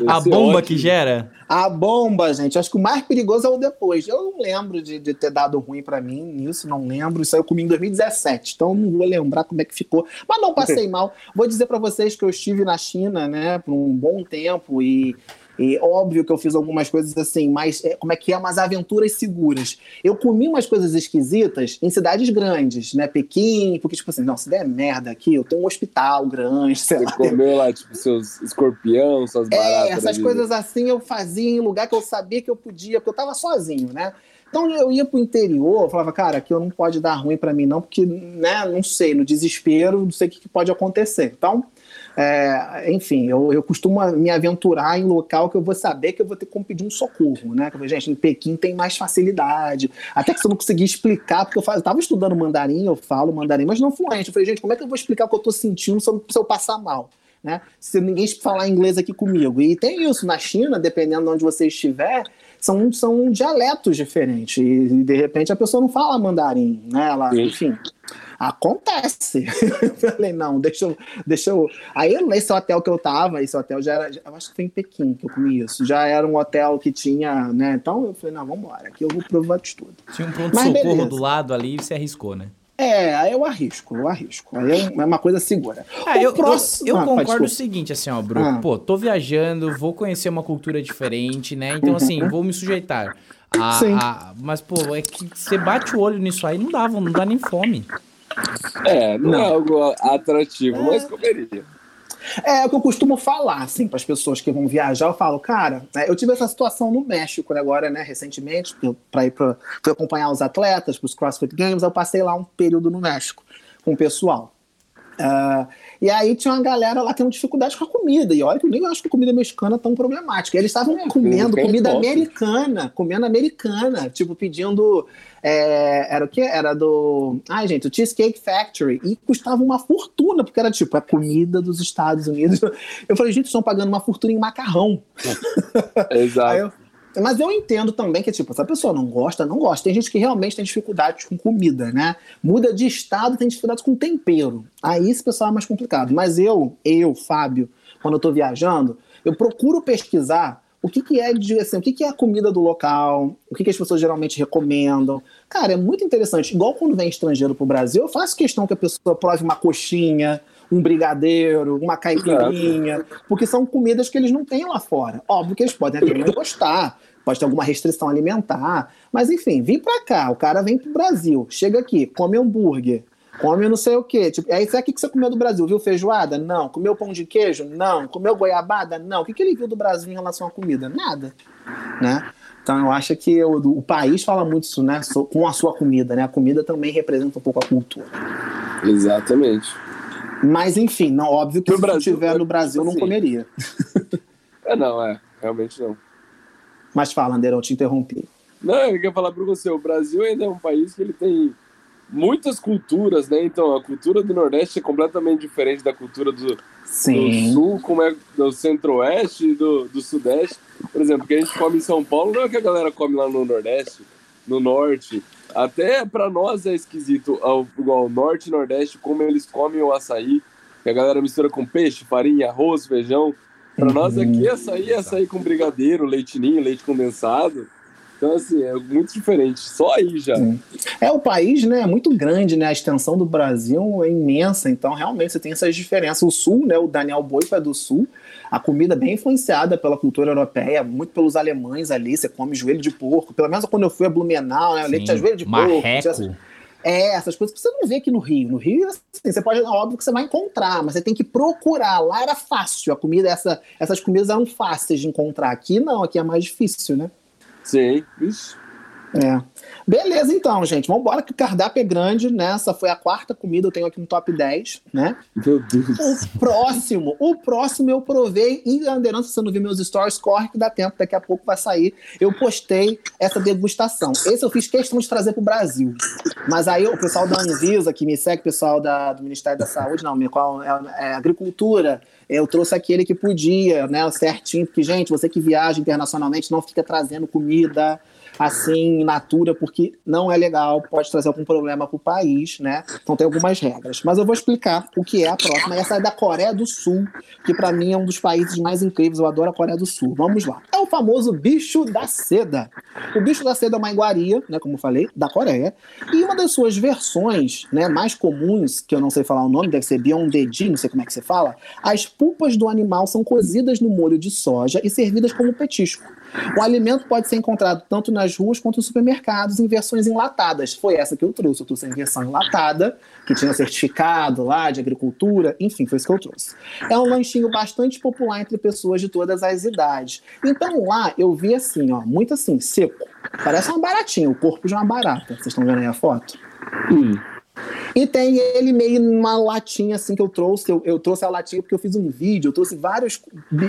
a bomba que gera? A bomba, gente. Acho que o mais perigoso é o depois. Eu não lembro de, de ter dado ruim para mim nisso, não lembro. Isso aí eu comi em 2017, então não vou lembrar como é que ficou. Mas não passei mal. Vou dizer para vocês que eu estive na China, né, por um bom tempo e e óbvio que eu fiz algumas coisas assim, mas é, como é que é, umas aventuras seguras. Eu comi umas coisas esquisitas em cidades grandes, né? Pequim, porque, tipo assim, não, se der merda aqui, eu tenho um hospital grande, sei Você lá. comeu lá, tipo, seus escorpião, suas é, baratas. É, essas coisas assim eu fazia em lugar que eu sabia que eu podia, porque eu tava sozinho, né? Então eu ia pro interior, eu falava, cara, aqui eu não pode dar ruim para mim não, porque, né, não sei, no desespero, não sei o que, que pode acontecer. Então, é, enfim, eu, eu costumo me aventurar em local que eu vou saber que eu vou ter como pedir um socorro, né? Gente, em Pequim tem mais facilidade. Até que se eu não conseguir explicar, porque eu, falo, eu tava estudando mandarim, eu falo mandarim, mas não fluente. Eu falei, gente, como é que eu vou explicar o que eu tô sentindo se eu, se eu passar mal? Né? Se ninguém falar inglês aqui comigo. E tem isso, na China, dependendo de onde você estiver, são, são dialetos diferentes. E de repente a pessoa não fala mandarim, né? Ela, enfim. Acontece. eu falei, não, deixa eu, deixa eu. Aí nesse hotel que eu tava, esse hotel já era. Eu acho que foi em Pequim que eu comi isso. Já era um hotel que tinha, né? Então eu falei, não, vamos embora, aqui eu vou provar de tudo. Tinha um pronto-socorro do lado ali e você arriscou, né? É, aí eu arrisco, eu arrisco. Aí é, é uma coisa segura. Ah, eu, próximo... eu, eu ah, concordo o seguinte, assim, ó, Bruno. Ah. Pô, tô viajando, vou conhecer uma cultura diferente, né? Então, assim, uhum. vou me sujeitar. A, Sim. A, mas, pô, é que você bate o olho nisso aí, não dá, não dá nem fome. É, não, é não. é algo atrativo, é. mas comeria. É, o que eu costumo falar, assim, para as pessoas que vão viajar. Eu falo, cara, né, eu tive essa situação no México né, agora, né, recentemente, para ir para acompanhar os atletas para os CrossFit Games. Eu passei lá um período no México com o pessoal. Uh, e aí tinha uma galera lá tendo dificuldade com a comida. E olha que eu nem acho que a comida mexicana é tão problemática. Eles estavam é, comendo comida americana, comendo americana, tipo pedindo. É, era o que? Era do. Ai, gente, o Cheesecake Factory. E custava uma fortuna, porque era tipo a comida dos Estados Unidos. Eu falei, gente, estão pagando uma fortuna em macarrão. Exato. Mas eu entendo também que, tipo, se a pessoa não gosta, não gosta. Tem gente que realmente tem dificuldades com comida, né? Muda de estado, tem dificuldades com tempero. Aí esse pessoal é mais complicado. Mas eu, eu, Fábio, quando eu tô viajando, eu procuro pesquisar o que, que é de, assim, o que, que é a comida do local, o que, que as pessoas geralmente recomendam. Cara, é muito interessante. Igual quando vem estrangeiro pro Brasil, eu faço questão que a pessoa prove uma coxinha, um brigadeiro, uma caipirinha, porque são comidas que eles não têm lá fora. Óbvio que eles podem até não gostar, pode ter alguma restrição alimentar, mas enfim, vim para cá, o cara vem pro Brasil, chega aqui, come hambúrguer, come não sei o quê. Tipo, aí, sabe o que você comeu do Brasil? Viu feijoada? Não. Comeu pão de queijo? Não. Comeu goiabada? Não. O que, que ele viu do Brasil em relação à comida? Nada. Né? Então eu acho que o, o país fala muito isso, né? Com a sua comida, né? A comida também representa um pouco a cultura. Exatamente. Mas enfim, não, óbvio que no se Brasil, estiver no Brasil, assim, não comeria. É, não, é. Realmente não. Mas fala, Anderão, te interrompi. Não, eu queria falar para você, o Brasil ainda é um país que ele tem muitas culturas, né? Então, a cultura do Nordeste é completamente diferente da cultura do, do Sul, como é do Centro-Oeste e do, do Sudeste. Por exemplo, o que a gente come em São Paulo não é o que a galera come lá no Nordeste, no Norte. Até para nós é esquisito, ao, igual Norte e Nordeste, como eles comem o açaí, que a galera mistura com peixe, farinha, arroz, feijão. Para uhum. nós aqui, açaí é açaí com brigadeiro, leitinho, leite condensado. Então, assim, é muito diferente. Só aí já. Sim. É, o país, né, é muito grande, né? A extensão do Brasil é imensa. Então, realmente, você tem essas diferenças. O Sul, né? O Daniel Boifa é do Sul. A comida é bem influenciada pela cultura europeia, muito pelos alemães ali. Você come joelho de porco. Pelo menos quando eu fui a Blumenau, né? Leite de joelho de Marreco. porco. É, essas coisas que você não vê aqui no Rio. No Rio, assim, você pode, óbvio que você vai encontrar, mas você tem que procurar. Lá era fácil, a comida, essa, essas comidas eram fáceis de encontrar. Aqui não, aqui é mais difícil, né? Sim, isso. É. Beleza, então, gente. Vamos embora que o cardápio é grande, né? Essa foi a quarta comida, eu tenho aqui no top 10, né? Meu Deus. O próximo, o próximo eu provei em Anderança, se você não viu meus stories, corre que dá tempo, daqui a pouco vai sair. Eu postei essa degustação. Esse eu fiz questão de trazer para o Brasil. Mas aí o pessoal da Anvisa, que me segue, o pessoal da, do Ministério da Saúde, não, qual é, é Agricultura, eu trouxe aquele que podia, né, certinho, porque, gente, você que viaja internacionalmente não fica trazendo comida assim, in natura, porque não é legal, pode trazer algum problema para o país, né? Então tem algumas regras. Mas eu vou explicar o que é a próxima. Essa é da Coreia do Sul, que para mim é um dos países mais incríveis. Eu adoro a Coreia do Sul. Vamos lá. É o famoso bicho da seda. O bicho da seda é uma iguaria, né? Como eu falei, da Coreia. E uma das suas versões, né, mais comuns, que eu não sei falar o nome, deve ser biondedi, não sei como é que você fala. As pulpas do animal são cozidas no molho de soja e servidas como petisco. O alimento pode ser encontrado tanto nas ruas quanto nos supermercados em versões enlatadas. Foi essa que eu trouxe. Eu trouxe em versão enlatada, que tinha certificado lá de agricultura, enfim, foi isso que eu trouxe. É um lanchinho bastante popular entre pessoas de todas as idades. Então lá eu vi assim, ó, muito assim, seco. Parece uma baratinha, o corpo de uma barata. Vocês estão vendo aí a foto? Hum. E tem ele meio numa latinha assim que eu trouxe. Eu, eu, trouxe a latinha porque eu fiz um vídeo, eu trouxe vários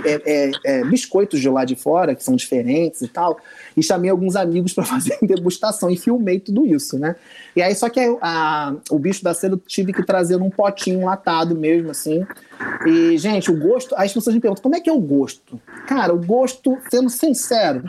é, é, é, biscoitos de lá de fora, que são diferentes e tal, e chamei alguns amigos para fazer degustação e filmei tudo isso, né? E aí, só que a, a, o bicho da seda eu tive que trazer num potinho latado mesmo, assim. E, gente, o gosto. As pessoas me perguntam como é que é o gosto? Cara, o gosto, sendo sincero,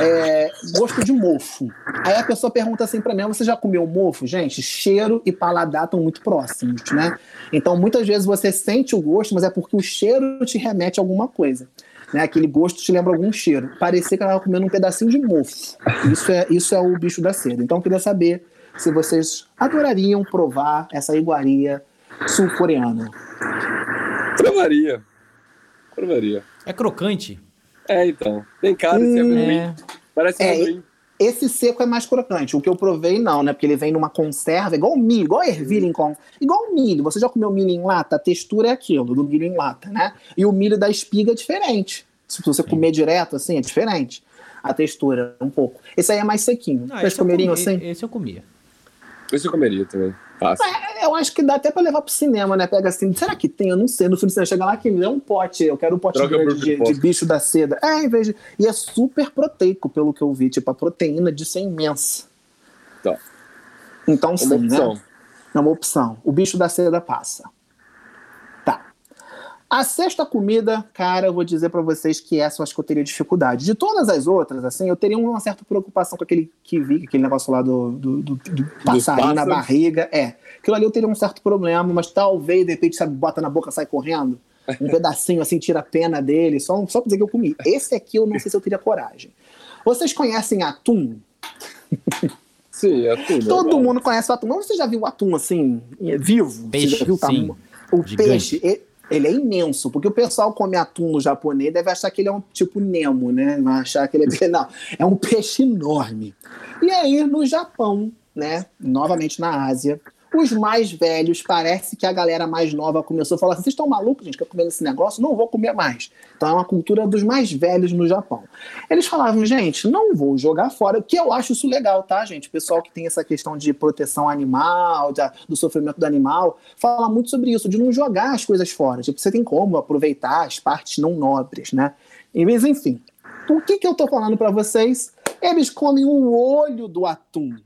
é gosto de mofo. Aí a pessoa pergunta assim para mim: você já comeu mofo? Gente, cheiro e paladar estão muito próximos, né? Então, muitas vezes você sente o gosto, mas é porque o cheiro te remete a alguma coisa. Né? Aquele gosto te lembra algum cheiro. Parecia que ela estava comendo um pedacinho de mofo. Isso é, isso é o bicho da seda. Então, eu queria saber se vocês adorariam provar essa iguaria sul-coreana. Provaria. Provaria. É crocante? É, então. Tem cara de hum, é. Parece é, amendoim. Esse seco é mais crocante. O que eu provei, não, né? Porque ele vem numa conserva, igual milho, igual ervilha em com... Igual milho. Você já comeu milho em lata? A textura é aquilo, do milho em lata, né? E o milho da espiga é diferente. Se você comer direto, assim, é diferente. A textura, um pouco. Esse aí é mais sequinho. Vocês comeriam assim? Esse eu comia. Esse eu comeria também. É, eu acho que dá até pra levar pro cinema, né? Pega assim, será que tem? Eu não sei. No filme você chega lá que é um pote. Eu quero um pote de, de, bicho da seda. É, em vez de. E é super proteico, pelo que eu vi. Tipo, a proteína disso é imensa. Tá. Então, sim, né? É uma opção. O bicho da seda passa. A sexta comida, cara, eu vou dizer para vocês que essa eu acho que eu teria dificuldade. De todas as outras, assim, eu teria uma certa preocupação com aquele que vi, aquele negócio lá do, do, do, do passarinho na barriga. É. Aquilo ali eu teria um certo problema, mas talvez, de repente, sabe, bota na boca sai correndo. Um pedacinho assim, tira a pena dele, só, só pra dizer que eu comi. Esse aqui eu não sei se eu teria coragem. Vocês conhecem atum? Sim, atum. Todo mundo conhece o atum. Mas você já viu o atum assim, vivo? Peixe, você já viu o sim. O Gigante. peixe, ele, é imenso, porque o pessoal come atum no japonês deve achar que ele é um tipo Nemo, né? Vai achar que ele é. Não, é um peixe enorme. E aí, no Japão, né? Novamente na Ásia, os mais velhos, parece que a galera mais nova começou a falar assim: vocês estão malucos, gente, quer comer esse negócio? Não vou comer mais. Então é uma cultura dos mais velhos no Japão. Eles falavam, gente, não vou jogar fora, que eu acho isso legal, tá, gente? O pessoal que tem essa questão de proteção animal, do sofrimento do animal, fala muito sobre isso, de não jogar as coisas fora. Tipo, você tem como aproveitar as partes não nobres, né? Mas, enfim, o que, que eu tô falando para vocês? Eles comem o olho do atum.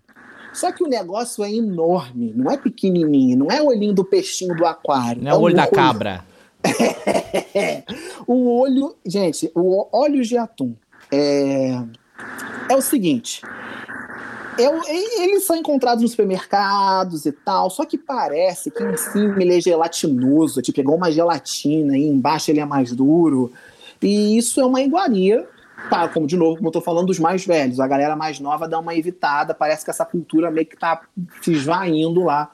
Só que o negócio é enorme, não é pequenininho, não é o olhinho do peixinho do aquário. Não é, é o olho da olho... cabra. o olho, gente, o óleo de atum é, é o seguinte. É, eles são encontrados nos supermercados e tal, só que parece que em cima ele é gelatinoso, tipo, igual uma gelatina, e embaixo ele é mais duro. E isso é uma iguaria Tá, como de novo, como eu tô falando dos mais velhos, a galera mais nova dá uma evitada, parece que essa cultura meio que tá se esvaindo lá.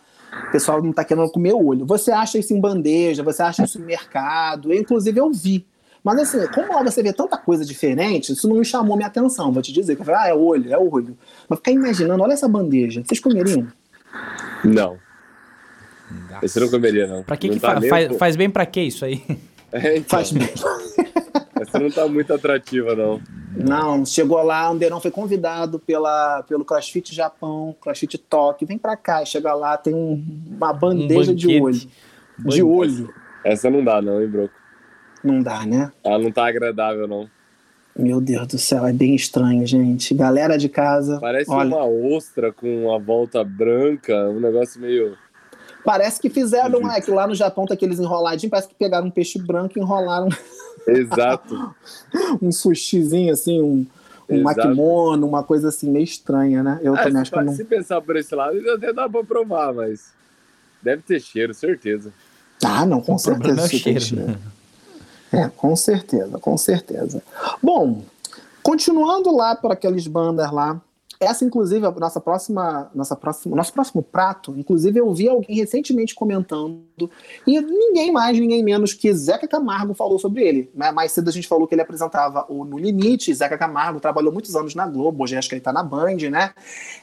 O pessoal não tá querendo comer olho. Você acha isso em bandeja, você acha isso em mercado, eu, inclusive eu vi. Mas assim, como lá você vê tanta coisa diferente, isso não me chamou minha atenção, vou te dizer. Eu falei, ah, é olho, é olho. Mas ficar imaginando, olha essa bandeja, vocês comeriam? Não. Nossa. Esse eu não comeria, não. Pra que, não que tá fa faz, faz bem pra que isso aí? É, então. Faz bem. Essa não tá muito atrativa, não. Não, chegou lá, Anderão foi convidado pela, pelo CrossFit Japão, CrossFit Tóquio, vem pra cá, chega lá, tem um, uma bandeja um de olho. De olho. Essa não dá, não, hein, Broco? Não dá, né? Ela não tá agradável, não. Meu Deus do céu, é bem estranho, gente. Galera de casa. Parece olha... uma ostra com a volta branca, um negócio meio. Parece que fizeram, é que lá no Japão tá aqueles enroladinhos, parece que pegaram um peixe branco e enrolaram Exato. um sushizinho assim, um, um makimono, uma coisa assim meio estranha, né? Eu é, também acho que não... Se pensar por esse lado, até dá pra provar, mas deve ter cheiro, certeza. Ah, não, com o certeza. É cheiro, cheiro. Né? É, com certeza, com certeza. Bom, continuando lá por aqueles bandas lá, essa, inclusive, a nossa próxima, nossa próxima, nosso próximo prato, inclusive, eu vi alguém recentemente comentando, e ninguém mais, ninguém menos que Zeca Camargo falou sobre ele. Né? Mais cedo a gente falou que ele apresentava o No Limite, Zeca Camargo trabalhou muitos anos na Globo, hoje acho que ele está na Band, né?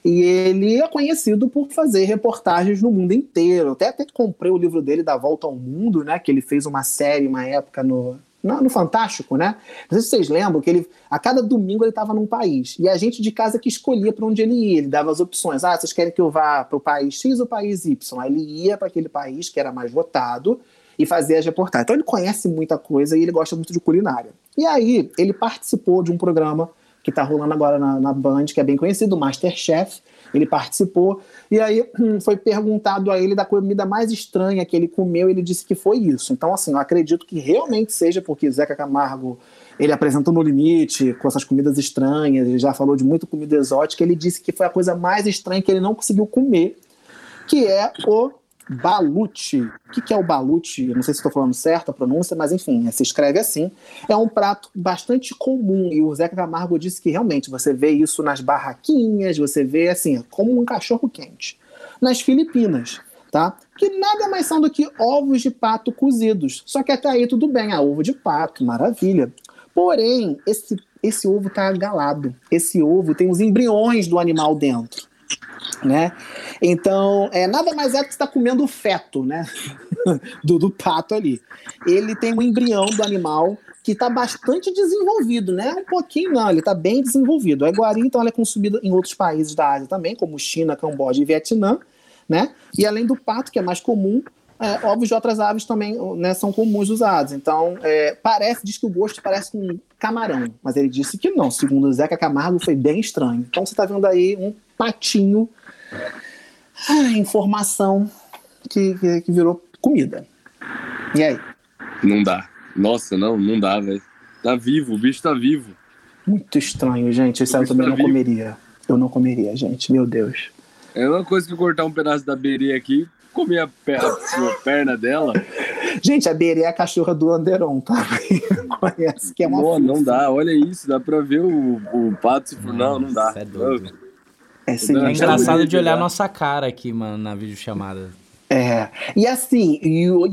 E ele é conhecido por fazer reportagens no mundo inteiro. Até até comprei o livro dele da Volta ao Mundo, né? Que ele fez uma série, uma época no, no, Fantástico, né? Não sei se vocês lembram que ele, a cada domingo ele estava num país. E a gente de casa que escolhia para onde ele ia. Ele dava as opções. Ah, vocês querem que eu vá para o país X ou país Y? Aí ele ia para aquele país que era mais votado e fazia as reportagens. Então ele conhece muita coisa e ele gosta muito de culinária. E aí ele participou de um programa que está rolando agora na, na Band, que é bem conhecido, o Masterchef ele participou, e aí hum, foi perguntado a ele da comida mais estranha que ele comeu, ele disse que foi isso. Então, assim, eu acredito que realmente seja porque Zeca Camargo ele apresentou no limite com essas comidas estranhas, ele já falou de muita comida exótica, ele disse que foi a coisa mais estranha que ele não conseguiu comer, que é o Baluti. O que, que é o baluti? não sei se estou falando certo a pronúncia, mas enfim, se escreve assim. É um prato bastante comum e o Zeca Camargo disse que realmente você vê isso nas barraquinhas, você vê assim, como um cachorro quente. Nas Filipinas, tá? Que nada mais são do que ovos de pato cozidos. Só que até aí tudo bem, ah, ovo de pato, maravilha. Porém, esse, esse ovo está galado. Esse ovo tem os embriões do animal dentro né? Então, é, nada mais é que você está comendo o feto, né? do, do pato ali. Ele tem um embrião do animal que está bastante desenvolvido, né? Um pouquinho não, ele está bem desenvolvido. A iguaria, então, ela é consumida em outros países da Ásia também, como China, Camboja e Vietnã, né? E além do pato, que é mais comum, é, ovos de outras aves também né, são comuns usados. Então, é, parece, diz que o gosto parece com camarão, mas ele disse que não. Segundo o Zeca Camargo, foi bem estranho. Então, você está vendo aí um patinho ah, informação que, que, que, virou comida. E aí? Não dá. Nossa, não, não dá, velho. Tá vivo, o bicho tá vivo. Muito estranho, gente. Esse eu também tá não vivo. comeria. Eu não comeria, gente. Meu Deus. É uma coisa que cortar um pedaço da beria aqui, comer a, perna, a perna dela. Gente, a Berê é a cachorra do Anderon, tá? Conhece que é uma Pô, não dá, olha isso, dá pra ver o, o pato. Não, não dá. É doido. É, sim, é engraçado de olhar nossa cara aqui, mano, na videochamada. É, e assim, e, e, o,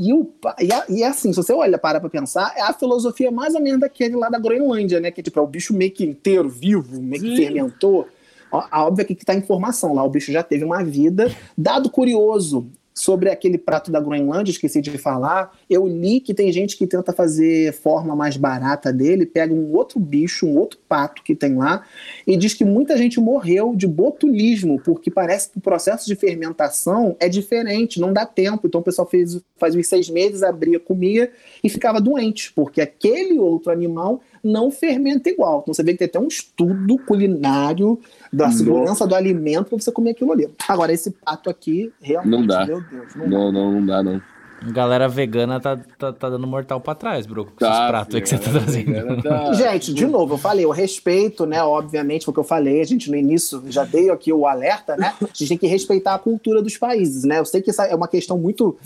e, e assim, se você olha para pra pensar, é a filosofia mais ou menos daquele lá da Groenlândia, né? Que tipo, é o bicho meio que inteiro, vivo, meio que fermentou. Óbvio que está informação lá, o bicho já teve uma vida. Dado curioso, Sobre aquele prato da Groenlândia, esqueci de falar, eu li que tem gente que tenta fazer forma mais barata dele, pega um outro bicho, um outro pato que tem lá, e diz que muita gente morreu de botulismo, porque parece que o processo de fermentação é diferente, não dá tempo. Então o pessoal fez, faz uns seis meses, abria, comia e ficava doente, porque aquele outro animal não fermenta igual. Então você vê que tem até um estudo culinário da segurança do alimento para você comer aquilo ali. Agora, esse pato aqui, realmente, não dá. meu Deus. Não, não, não, não dá, não. Galera vegana tá, tá, tá, dando mortal pra trás, bro, com tá, esses pratos aí que você tá trazendo. Tá... Gente, de novo, eu falei, eu respeito, né? Obviamente, foi o que eu falei, a gente no início já dei aqui o alerta, né? A gente tem que respeitar a cultura dos países, né? Eu sei que essa é uma questão muito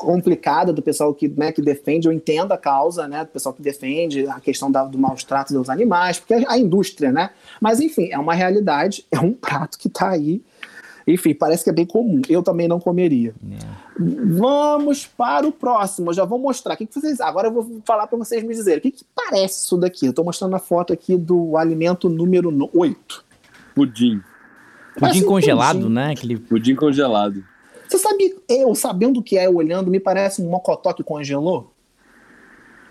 complicada do pessoal que, né, que defende, eu entendo a causa, né, do pessoal que defende a questão da, do maus tratos dos animais, porque a indústria, né? Mas, enfim, é uma realidade, é um prato que está aí. Enfim, parece que é bem comum. Eu também não comeria. É. Vamos para o próximo. Eu já vou mostrar. O que, que vocês. Agora eu vou falar para vocês me dizerem. O que, que parece isso daqui? Eu estou mostrando a foto aqui do alimento número 8. Pudim. Pudim congelado, pudim. né? Aquele... Pudim congelado. Você sabe, eu sabendo o que é, olhando, me parece um mocotó que congelou?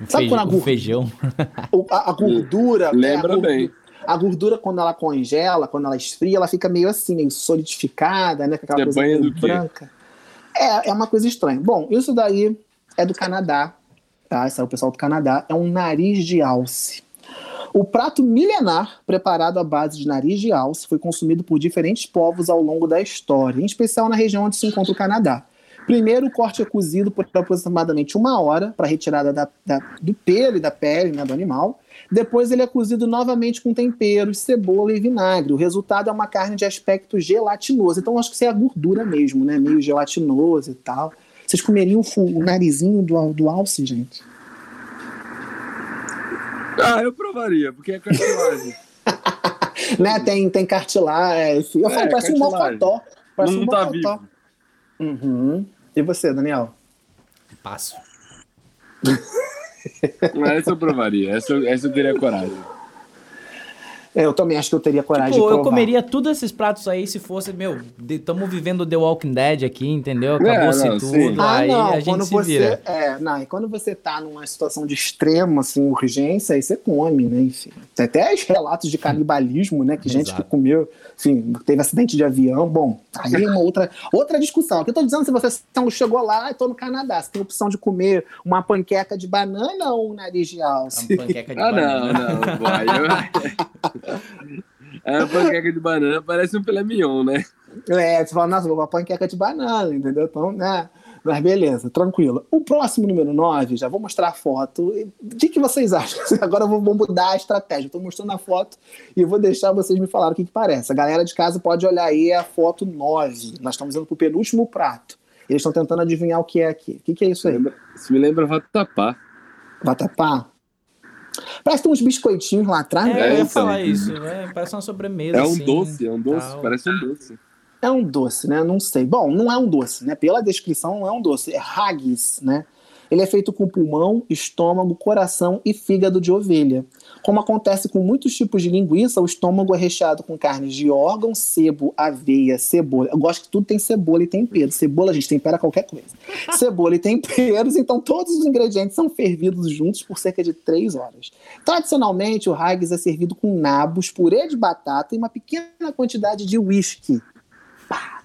sabe quando a gordura, feijão? A, a gordura. Lembra é, a bem. A gordura, quando ela congela, quando ela esfria, ela fica meio assim, meio solidificada, né? Com aquela Você coisa meio branca. É, é uma coisa estranha. Bom, isso daí é do Canadá, tá? Esse é o pessoal do Canadá. É um nariz de alce. O prato milenar, preparado à base de nariz de alce, foi consumido por diferentes povos ao longo da história, em especial na região onde se encontra o Canadá. Primeiro, o corte é cozido por aproximadamente uma hora para retirada da, da, do pelo e da pele né, do animal. Depois, ele é cozido novamente com temperos, cebola e vinagre. O resultado é uma carne de aspecto gelatinoso. Então, acho que isso é a gordura mesmo, né? Meio gelatinoso e tal. Vocês comeriam o, o narizinho do, do alce, gente? Ah, eu provaria, porque é cartilagem. né, tem, tem cartilagem. Eu é, falo, parece um mocotó. Parece não um tá vivo. Uhum. E você, Daniel? Passo. essa eu provaria, essa, essa eu teria coragem. É, eu também acho que eu teria coragem tipo, de provar. Eu comeria todos esses pratos aí se fosse, meu, estamos vivendo The Walking Dead aqui, entendeu? Acabou-se é, tudo, sim. aí ah, não, a gente se você, vira. É, não, e quando você tá numa situação de extremo, assim, urgência, aí você come, né, enfim. Tem até relatos de canibalismo, né, que gente que comeu, enfim, teve acidente de avião, bom, aí é uma outra, outra discussão. O que eu tô dizendo, se você chegou lá e tô no Canadá, você tem a opção de comer uma panqueca de banana ou um nariz de alce? Uma panqueca de ah, banana. não, não, eu... A panqueca de banana parece um filé mignon, né? É, você fala, nossa, vou uma panqueca de banana, entendeu? Então, né? Mas beleza, tranquilo. O próximo número 9, já vou mostrar a foto. O que, que vocês acham? Agora eu vou mudar a estratégia. Estou mostrando a foto e vou deixar vocês me falar o que, que parece. A galera de casa pode olhar aí a foto 9. Nós estamos indo para o penúltimo prato. Eles estão tentando adivinhar o que é aqui. O que, que é isso aí? Isso me lembra vatapá. Vatapá? Parece que tem uns biscoitinhos lá atrás. É, né? eu ia então. falar isso. É, parece uma sobremesa. É um assim, doce, é um doce. Tal. Parece um doce. É um doce, né? Não sei. Bom, não é um doce, né? Pela descrição, não é um doce. É haggis, né? Ele é feito com pulmão, estômago, coração e fígado de ovelha. Como acontece com muitos tipos de linguiça, o estômago é recheado com carnes de órgão, sebo, aveia, cebola. Eu gosto que tudo tem cebola e tempero. Cebola a gente tempera qualquer coisa. Cebola e temperos, então todos os ingredientes são fervidos juntos por cerca de 3 horas. Tradicionalmente, o haggis é servido com nabos, purê de batata e uma pequena quantidade de uísque.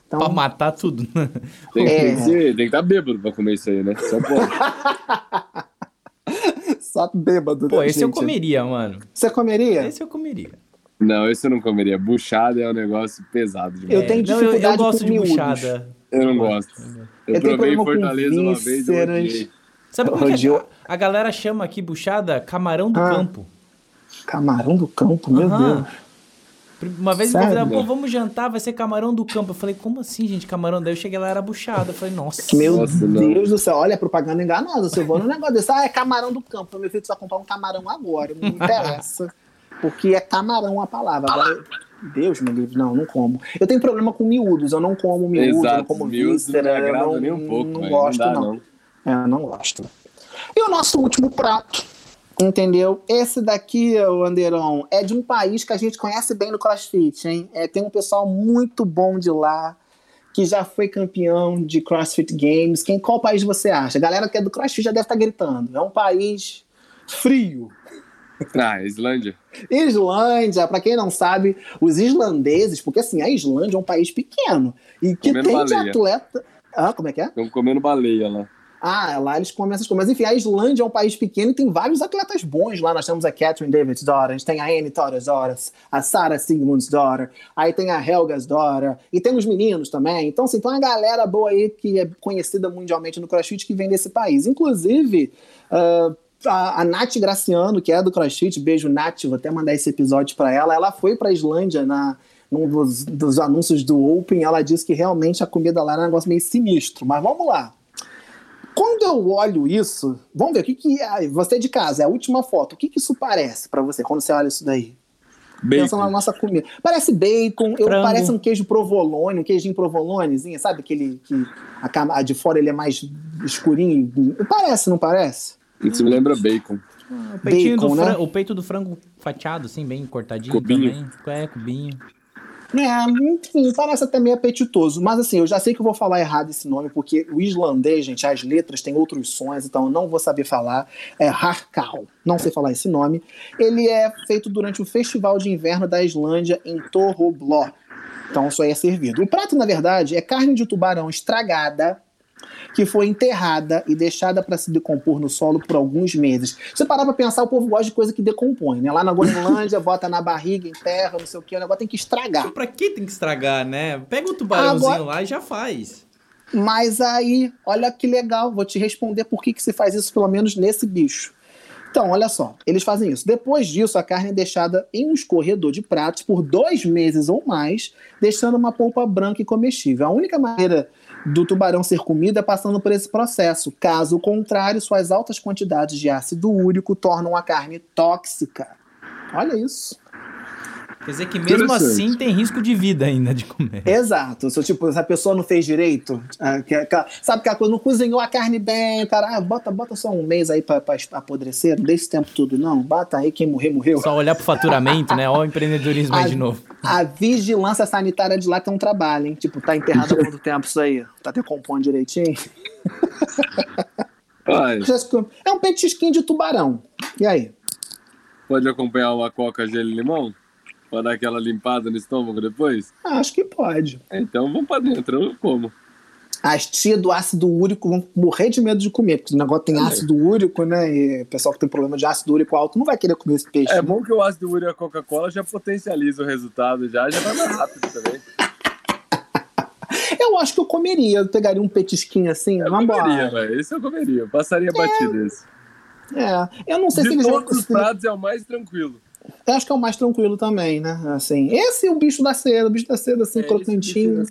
Então... Pra matar tudo. Tem, é... tem, que ser, tem que estar tá bêbado pra comer isso aí, né? Só pode. Só bêbado, Pô, né, esse gente? eu comeria, mano. Você comeria? Esse eu comeria. Não, esse eu não comeria. Buchada é um negócio pesado demais. Eu tenho dificuldade não, eu, eu gosto de buchada. Eu não gosto. Eu, eu provei em Fortaleza uma vez e Sabe por que a, a, galera chama aqui buchada camarão do ah, campo? Camarão do campo, meu Deus. Uma vez me convidaram, pô, vamos jantar, vai ser camarão do campo. Eu falei, como assim, gente, camarão? Daí eu cheguei lá, era buchada. Eu falei, nossa. Meu nossa, Deus não. do céu, olha, propaganda enganosa. Se eu vou num negócio desse, ah, é camarão do campo. Meu filho precisa comprar um camarão agora, não me interessa. porque é camarão a palavra. Agora, Deus me livre, não, não como. Eu tenho problema com miúdos, eu não como miúdos, Exato, eu não como víscera, não nem um pouco, não gosto, não. não. É, não gosto. E o nosso último prato, entendeu? Esse daqui, o Anderão, é de um país que a gente conhece bem no CrossFit, hein? É, tem um pessoal muito bom de lá, que já foi campeão de CrossFit Games. Quem, qual país você acha? A galera que é do CrossFit já deve estar gritando. É um país frio. Ah, Islândia. Islândia, para quem não sabe, os islandeses, porque assim, a Islândia é um país pequeno e que comendo tem baleia. de atleta. Ah, como é que é? Estão comendo baleia lá. Ah, lá eles comem essas coisas. Mas enfim, a Islândia é um país pequeno e tem vários atletas bons lá. Nós temos a Catherine Davids Dora, a gente tem a Annie Torres Dora, a Sarah Sigmunds Dora, aí tem a Helgas Dora, e tem os meninos também. Então, assim, tem uma galera boa aí que é conhecida mundialmente no CrossFit que vem desse país. Inclusive, uh, a, a Nath Graciano, que é do CrossFit, beijo Nath, vou até mandar esse episódio para ela. Ela foi para a Islândia na num dos, dos, anúncios do Open, ela disse que realmente a comida lá era um negócio meio sinistro. Mas vamos lá. Quando eu olho isso, vamos ver o que que é, você de casa, é a última foto. O que que isso parece para você quando você olha isso daí? Bacon. Pensa na nossa comida. Parece bacon, eu, parece um queijo provolone, um queijinho provolonezinho, sabe aquele que a, a de fora ele é mais escurinho? Parece, não parece? Isso me lembra bacon. Ah, o, bacon, né? o peito do frango fatiado, assim, bem cortadinho cubinho. também. É, cubinho. É, enfim, parece até meio apetitoso. Mas assim, eu já sei que eu vou falar errado esse nome, porque o islandês, gente, as letras têm outros sons, então eu não vou saber falar. É Harkal, não sei falar esse nome. Ele é feito durante o Festival de Inverno da Islândia em Torrobló. Então isso aí é servido. O prato, na verdade, é carne de tubarão estragada, que foi enterrada e deixada para se decompor no solo por alguns meses. Você parar para pensar, o povo gosta de coisa que decompõe, né? Lá na Groenlândia, bota na barriga, enterra, não sei o que, o negócio tem que estragar. Para que tem que estragar, né? Pega o tubarãozinho Agora... lá e já faz. Mas aí, olha que legal, vou te responder por que, que você faz isso, pelo menos nesse bicho. Então, olha só, eles fazem isso. Depois disso, a carne é deixada em um escorredor de pratos por dois meses ou mais, deixando uma polpa branca e comestível. A única maneira do tubarão ser comida passando por esse processo. Caso contrário, suas altas quantidades de ácido úrico tornam a carne tóxica. Olha isso. Quer dizer que mesmo assim tem risco de vida ainda de comer. Exato. Se, tipo, se a pessoa não fez direito, que, é, sabe que a coisa não cozinhou a carne bem, o cara, ah, bota, bota só um mês aí pra, pra apodrecer, não deixa esse tempo tudo, não. Bata aí, quem morrer, morreu. Só olhar pro faturamento, né? Olha o empreendedorismo a, aí de novo. A vigilância sanitária de lá tem um trabalho, hein? Tipo, tá enterrado há quanto tempo isso aí? Tá decompondo direitinho? É um petisquinho de tubarão. E aí? Pode acompanhar uma coca gelo e limão? Pra dar aquela limpada no estômago depois? Acho que pode. Então vamos pra dentro, eu como. As tias do ácido úrico vão morrer de medo de comer, porque o negócio tem é. ácido úrico, né? E o pessoal que tem problema de ácido úrico alto não vai querer comer esse peixe. É né? bom que o ácido úrico e a Coca-Cola já potencializa o resultado, já, já vai mais rápido também. Eu acho que eu comeria, eu pegaria um petisquinho assim, eu vamos comeria, velho. Isso eu comeria, eu passaria é. batido esse. É, eu não sei de se eles todos os pratos é o mais tranquilo. Eu acho que é o mais tranquilo também, né? Assim, esse é o bicho da seda, o bicho da seda, assim, é, crocantinho.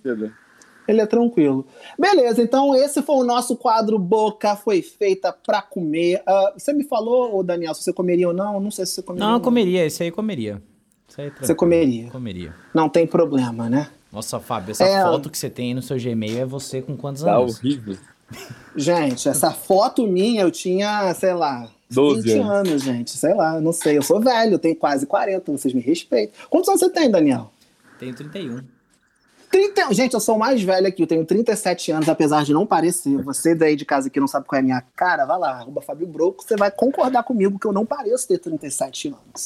Ele é tranquilo. Beleza, então esse foi o nosso quadro Boca Foi Feita pra Comer. Uh, você me falou, Daniel, se você comeria ou não? Não sei se você comeria. Não, eu comeria, esse aí comeria. Aí é você comeria? Comeria. Não tem problema, né? Nossa, Fábio, essa é... foto que você tem aí no seu Gmail é você com quantos tá anos? Tá horrível. Gente, essa foto minha eu tinha, sei lá, 12 20 anos. anos, gente. Sei lá, não sei. Eu sou velho, eu tenho quase 40, vocês me respeitam. Quantos anos você tem, Daniel? Tenho 31. 30... Gente, eu sou mais velho aqui, eu tenho 37 anos, apesar de não parecer. Você daí de casa que não sabe qual é a minha cara, vai lá, arroba Fábio Broco, você vai concordar comigo que eu não pareço ter 37 anos.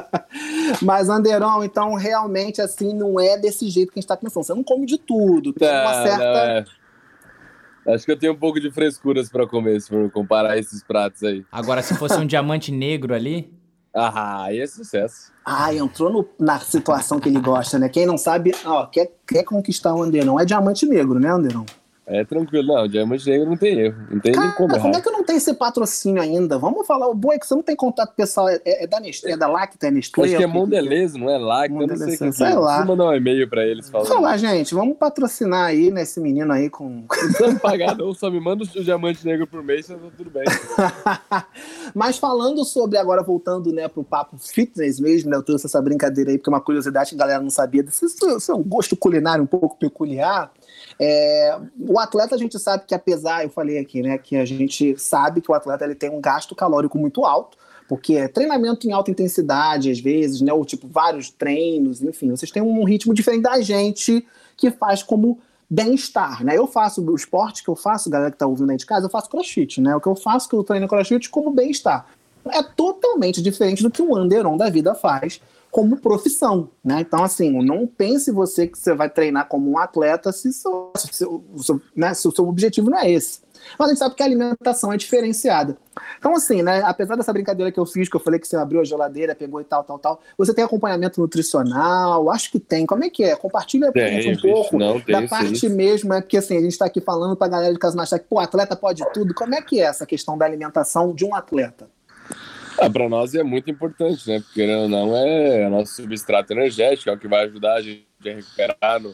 Mas, Anderão, então realmente assim, não é desse jeito que a gente tá pensando. Você não come de tudo, tem uma certa. É. Acho que eu tenho um pouco de frescuras para comer, se for comparar esses pratos aí. Agora, se fosse um diamante negro ali. Ah, aí é sucesso. Ah, entrou no, na situação que ele gosta, né? Quem não sabe, ó, quer, quer conquistar o Anderon é diamante negro, né, Anderon? É tranquilo, não. Diamante Negro não tem erro. Não tem Cara, como. Como é que não tem esse patrocínio ainda? Vamos falar. O bom é que você não tem contato pessoal. É, é da Nestlé, é da Lacta, é Nestlé. Acho que é Mondelez, não é Lacta. Mondelez, não sei, sei lá. Vamos mandar um e-mail pra eles falando. Falar, gente, vamos patrocinar aí nesse menino aí com. Não pagar, não. Só me manda o Diamante Negro por mês, tá tudo bem. Mas falando sobre, agora voltando né, pro papo fitness mesmo, né? Eu trouxe essa brincadeira aí, porque é uma curiosidade que a galera não sabia. Isso é um gosto culinário um pouco peculiar. É, o atleta a gente sabe que apesar, eu falei aqui, né, que a gente sabe que o atleta ele tem um gasto calórico muito alto, porque é treinamento em alta intensidade, às vezes, né, ou tipo vários treinos, enfim, vocês têm um ritmo diferente da gente que faz como bem-estar, né? Eu faço o esporte que eu faço, galera que tá ouvindo aí de casa, eu faço crossfit, né? O que eu faço que eu treino crossfit como bem-estar. É totalmente diferente do que o Anderon da vida faz como profissão, né? Então, assim, não pense você que você vai treinar como um atleta se, seu, seu, né, se o seu objetivo não é esse. Mas a gente sabe que a alimentação é diferenciada. Então, assim, né, apesar dessa brincadeira que eu fiz, que eu falei que você abriu a geladeira, pegou e tal, tal, tal, você tem acompanhamento nutricional? Acho que tem. Como é que é? Compartilha tem, um pouco não, tem, da parte sim. mesmo, é porque assim, a gente está aqui falando para a galera de casa que o atleta pode tudo. Como é que é essa questão da alimentação de um atleta? Ah, para nós é muito importante, né? Porque não, é o nosso substrato energético, é o que vai ajudar a gente a recuperar no,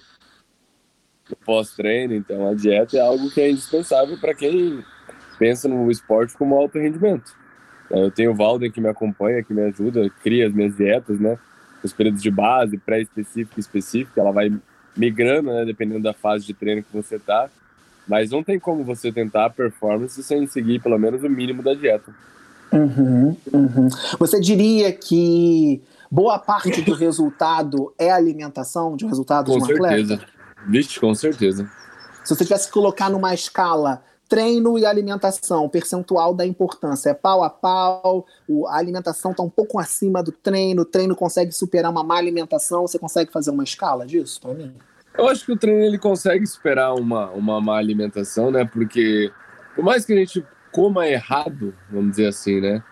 no pós-treino. Então a dieta é algo que é indispensável para quem pensa no esporte como alto rendimento. Eu tenho o Valden que me acompanha, que me ajuda, cria as minhas dietas, né? Os períodos de base, pré-específico e específico, ela vai migrando, né? Dependendo da fase de treino que você tá. Mas não tem como você tentar a performance sem seguir pelo menos o mínimo da dieta. Uhum, uhum. Você diria que boa parte do resultado é alimentação, de resultado com de um certeza. atleta? Vixe, com certeza. Se você tivesse que colocar numa escala treino e alimentação, percentual da importância, é pau a pau, a alimentação está um pouco acima do treino, o treino consegue superar uma má alimentação, você consegue fazer uma escala disso para mim? Eu acho que o treino ele consegue superar uma, uma má alimentação, né? Porque por mais que a gente coma errado, vamos dizer assim, né?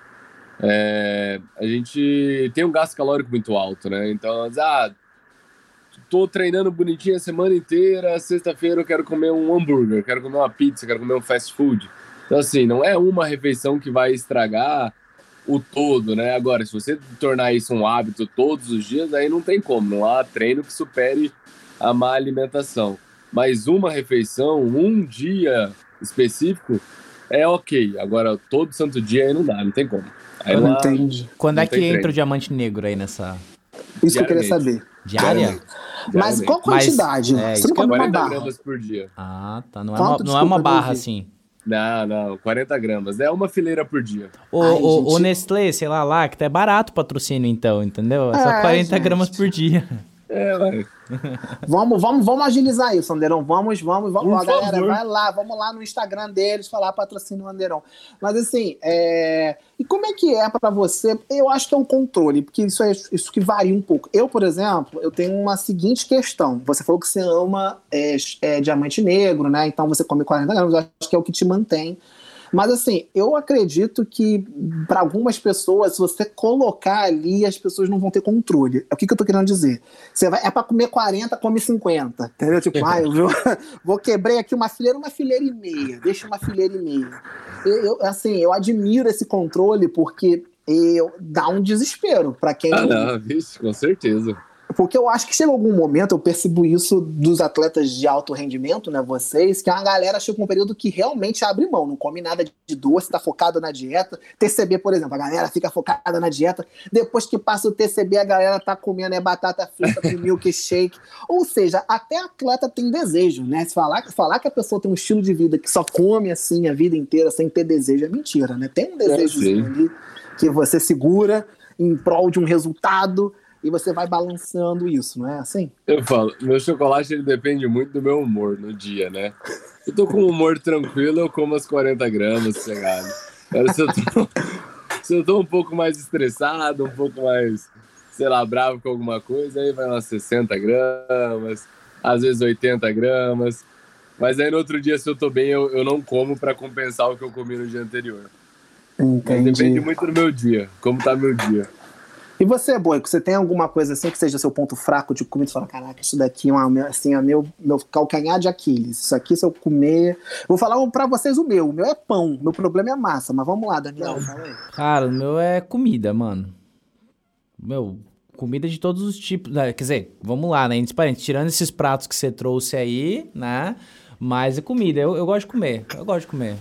É, a gente tem um gasto calórico muito alto, né? Então, ah, tô treinando bonitinho a semana inteira, sexta-feira eu quero comer um hambúrguer, quero comer uma pizza, quero comer um fast food. Então, assim, não é uma refeição que vai estragar o todo, né? Agora, se você tornar isso um hábito todos os dias, aí não tem como, não há treino que supere a má alimentação. Mas uma refeição, um dia específico, é ok. Agora, todo santo dia aí não dá, não tem como. Aí não entendi. Quando é que entra treino. o diamante negro aí nessa. Isso que eu queria saber. Diária? Mas qual quantidade? Mas, é, Você não come 40 barra. gramas por dia. Ah, tá. Não é uma, não é uma barra assim. Não, não, 40 gramas. É uma fileira por dia. O, Ai, o, o Nestlé, sei lá, lá, que tá é barato patrocínio então, entendeu? É só 40 gente. gramas por dia. É, vai. Vamos, vamos, vamos agilizar isso, Anderon. Vamos, vamos, vamos. Ó, galera, vai lá, vamos lá no Instagram deles falar patrocínio Anderon. Mas assim, é... e como é que é para você? Eu acho que é um controle, porque isso é isso que varia um pouco. Eu, por exemplo, eu tenho uma seguinte questão. Você falou que você ama é, é, diamante negro, né? Então você come 40 gramas, eu acho que é o que te mantém mas assim, eu acredito que para algumas pessoas, se você colocar ali, as pessoas não vão ter controle. O que, que eu tô querendo dizer? Você vai, é para comer 40, come 50. Entendeu? Tipo, ah, eu vou, vou quebrar aqui uma fileira, uma fileira e meia. Deixa uma fileira e meia. Eu, eu assim, eu admiro esse controle porque eu, dá um desespero para quem. Ah, não, vixe, com certeza. Porque eu acho que chega algum momento, eu percebo isso dos atletas de alto rendimento, né? Vocês, que a galera chega um período que realmente abre mão, não come nada de doce, tá focado na dieta. TCB, por exemplo, a galera fica focada na dieta. Depois que passa o TCB, a galera tá comendo é batata frita com milkshake. Ou seja, até atleta tem desejo, né? Se falar, falar que a pessoa tem um estilo de vida que só come assim a vida inteira sem ter desejo é mentira, né? Tem um desejo é, ali que você segura em prol de um resultado e você vai balançando isso, não é assim? Eu falo, meu chocolate ele depende muito do meu humor no dia, né? Eu tô com um humor tranquilo, eu como as 40 gramas sossegado. Agora, se eu, tô, se eu tô um pouco mais estressado, um pouco mais, sei lá, bravo com alguma coisa, aí vai umas 60 gramas, às vezes 80 gramas. Mas aí no outro dia, se eu tô bem, eu, eu não como para compensar o que eu comi no dia anterior. Entendi. Mas depende muito do meu dia, como tá meu dia. E você, Boico, você tem alguma coisa assim que seja seu ponto fraco de comida? Você fala, caraca, isso daqui é uma, assim, é meu, meu calcanhar de Aquiles. Isso aqui, se eu comer. Vou falar para vocês o meu. O meu é pão. Meu problema é massa. Mas vamos lá, Daniel. Cara, o meu é comida, mano. Meu, comida de todos os tipos. Né? Quer dizer, vamos lá, né? Tirando esses pratos que você trouxe aí, né? Mas é comida. Eu, eu gosto de comer. Eu gosto de comer.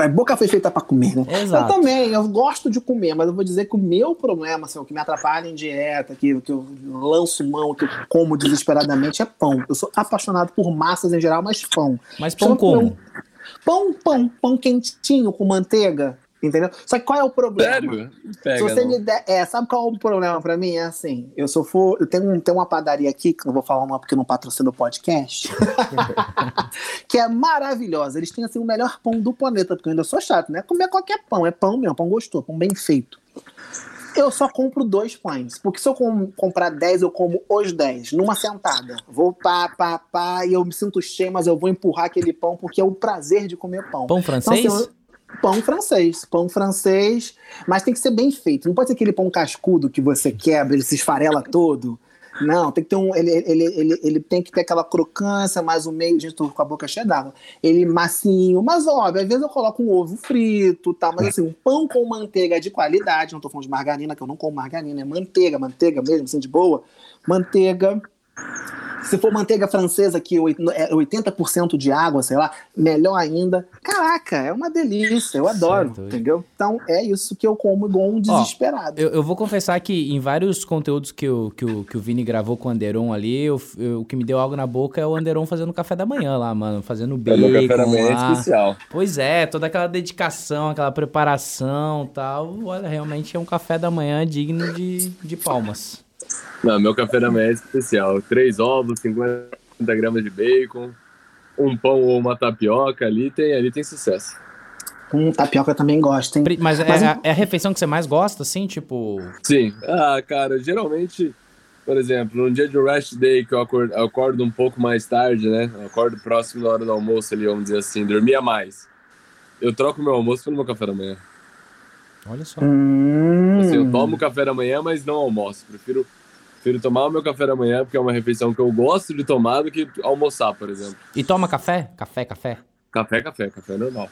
É, boca foi feita para comer, né? Exato. Eu também, eu gosto de comer, mas eu vou dizer que o meu problema, assim, o que me atrapalha em dieta, que, que eu lanço mão, que eu como desesperadamente, é pão. Eu sou apaixonado por massas em geral, mas pão. Mas pão como? Pão, pão, pão quentinho com manteiga. Entendeu? Só que qual é o problema? Sério? Pega, Se você me der. É, sabe qual é o problema pra mim? É assim, eu sou for. Eu tenho, tenho uma padaria aqui, que não vou falar uma porque não patrocina o podcast, que é maravilhosa. Eles têm assim o melhor pão do planeta, porque eu ainda sou chato, né? Comer qualquer pão, é pão mesmo, pão gostoso, pão bem feito. Eu só compro dois pães, porque se eu com, comprar dez, eu como os dez, numa sentada. Vou pá, pá, pá, e eu me sinto cheio, mas eu vou empurrar aquele pão, porque é o prazer de comer pão. Pão francês? Então, assim, eu, Pão francês, pão francês, mas tem que ser bem feito. Não pode ser aquele pão cascudo que você quebra, ele se esfarela todo. Não, tem que ter um. Ele, ele, ele, ele tem que ter aquela crocância, mais o meio. Gente, tô com a boca cheia d'água. Ele macinho, mas óbvio, às vezes eu coloco um ovo frito, tá? Mas assim, um pão com manteiga de qualidade, não tô falando de margarina, que eu não como margarina, é manteiga, manteiga mesmo, assim, de boa. Manteiga, se for manteiga francesa, que é 80% de água, sei lá, melhor ainda. Caraca, é uma delícia, eu adoro, certo. entendeu? Então é isso que eu como igual um desesperado. Ó, eu, eu, vou confessar que em vários conteúdos que o, que o, que o Vini gravou com o Anderon ali, eu, eu, o que me deu algo na boca é o Anderon fazendo café da manhã lá, mano, fazendo bacon. É, café da manhã é especial. Pois é, toda aquela dedicação, aquela preparação tal. Olha, realmente é um café da manhã digno de, de palmas. Não, meu café da manhã é especial. Três ovos, 50 gramas de bacon, um pão ou uma tapioca ali tem, ali tem sucesso. Um tapioca eu também gosto, hein? Mas, é, Mas é, é, a refeição que você mais gosta, assim, tipo. Sim. Ah, cara, geralmente, por exemplo, num dia de rest day que eu acordo, eu acordo um pouco mais tarde, né? Eu acordo próximo da hora do almoço ali, vamos dizer assim, dormia mais. Eu troco meu almoço pelo meu café da manhã. Olha só. Hum. Assim, eu tomo café da manhã, mas não almoço. Prefiro Prefiro tomar o meu café da manhã, porque é uma refeição que eu gosto de tomar, do que almoçar, por exemplo. E toma café? Café, café? Café, café. Café normal.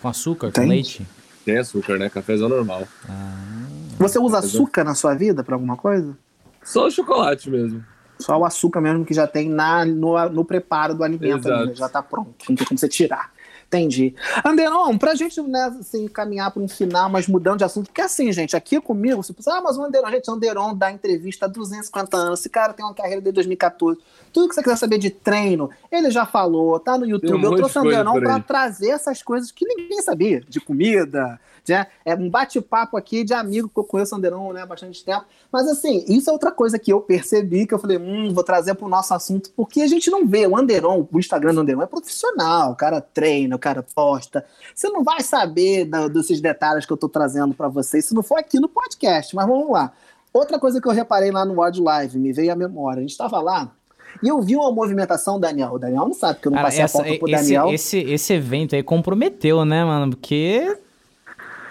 Com açúcar, Tem? com leite? Tem açúcar, né? Cafézão normal. Ah. Você usa açúcar na sua vida para alguma coisa? Só o chocolate mesmo. Só o açúcar mesmo que já tem na, no, no preparo do alimento, ali, já tá pronto. Não tem como você tirar. Entendi. Anderon, pra gente né, assim, caminhar para um final, mas mudando de assunto, porque assim, gente, aqui comigo, você pensa, ah, mas o Anderon, gente, o Anderon dá entrevista há 250 anos, esse cara tem uma carreira desde 2014. Tudo que você quiser saber de treino, ele já falou, tá no YouTube. Um Eu trouxe o Anderon para trazer essas coisas que ninguém sabia, de comida, né? É um bate-papo aqui de amigo que eu conheço o Anderon né, há bastante tempo. Mas assim, isso é outra coisa que eu percebi, que eu falei, hum, vou trazer para o nosso assunto, porque a gente não vê. O Anderon, o Instagram do Anderon é profissional, o cara treina, o cara posta. Você não vai saber da, desses detalhes que eu estou trazendo para vocês se não for aqui no podcast, mas vamos lá. Outra coisa que eu reparei lá no Word Live, me veio à memória. A gente estava lá e eu vi uma movimentação, Daniel. O Daniel não sabe que eu não passei essa, a foto pro esse, Daniel. Esse, esse evento aí comprometeu, né, mano? Porque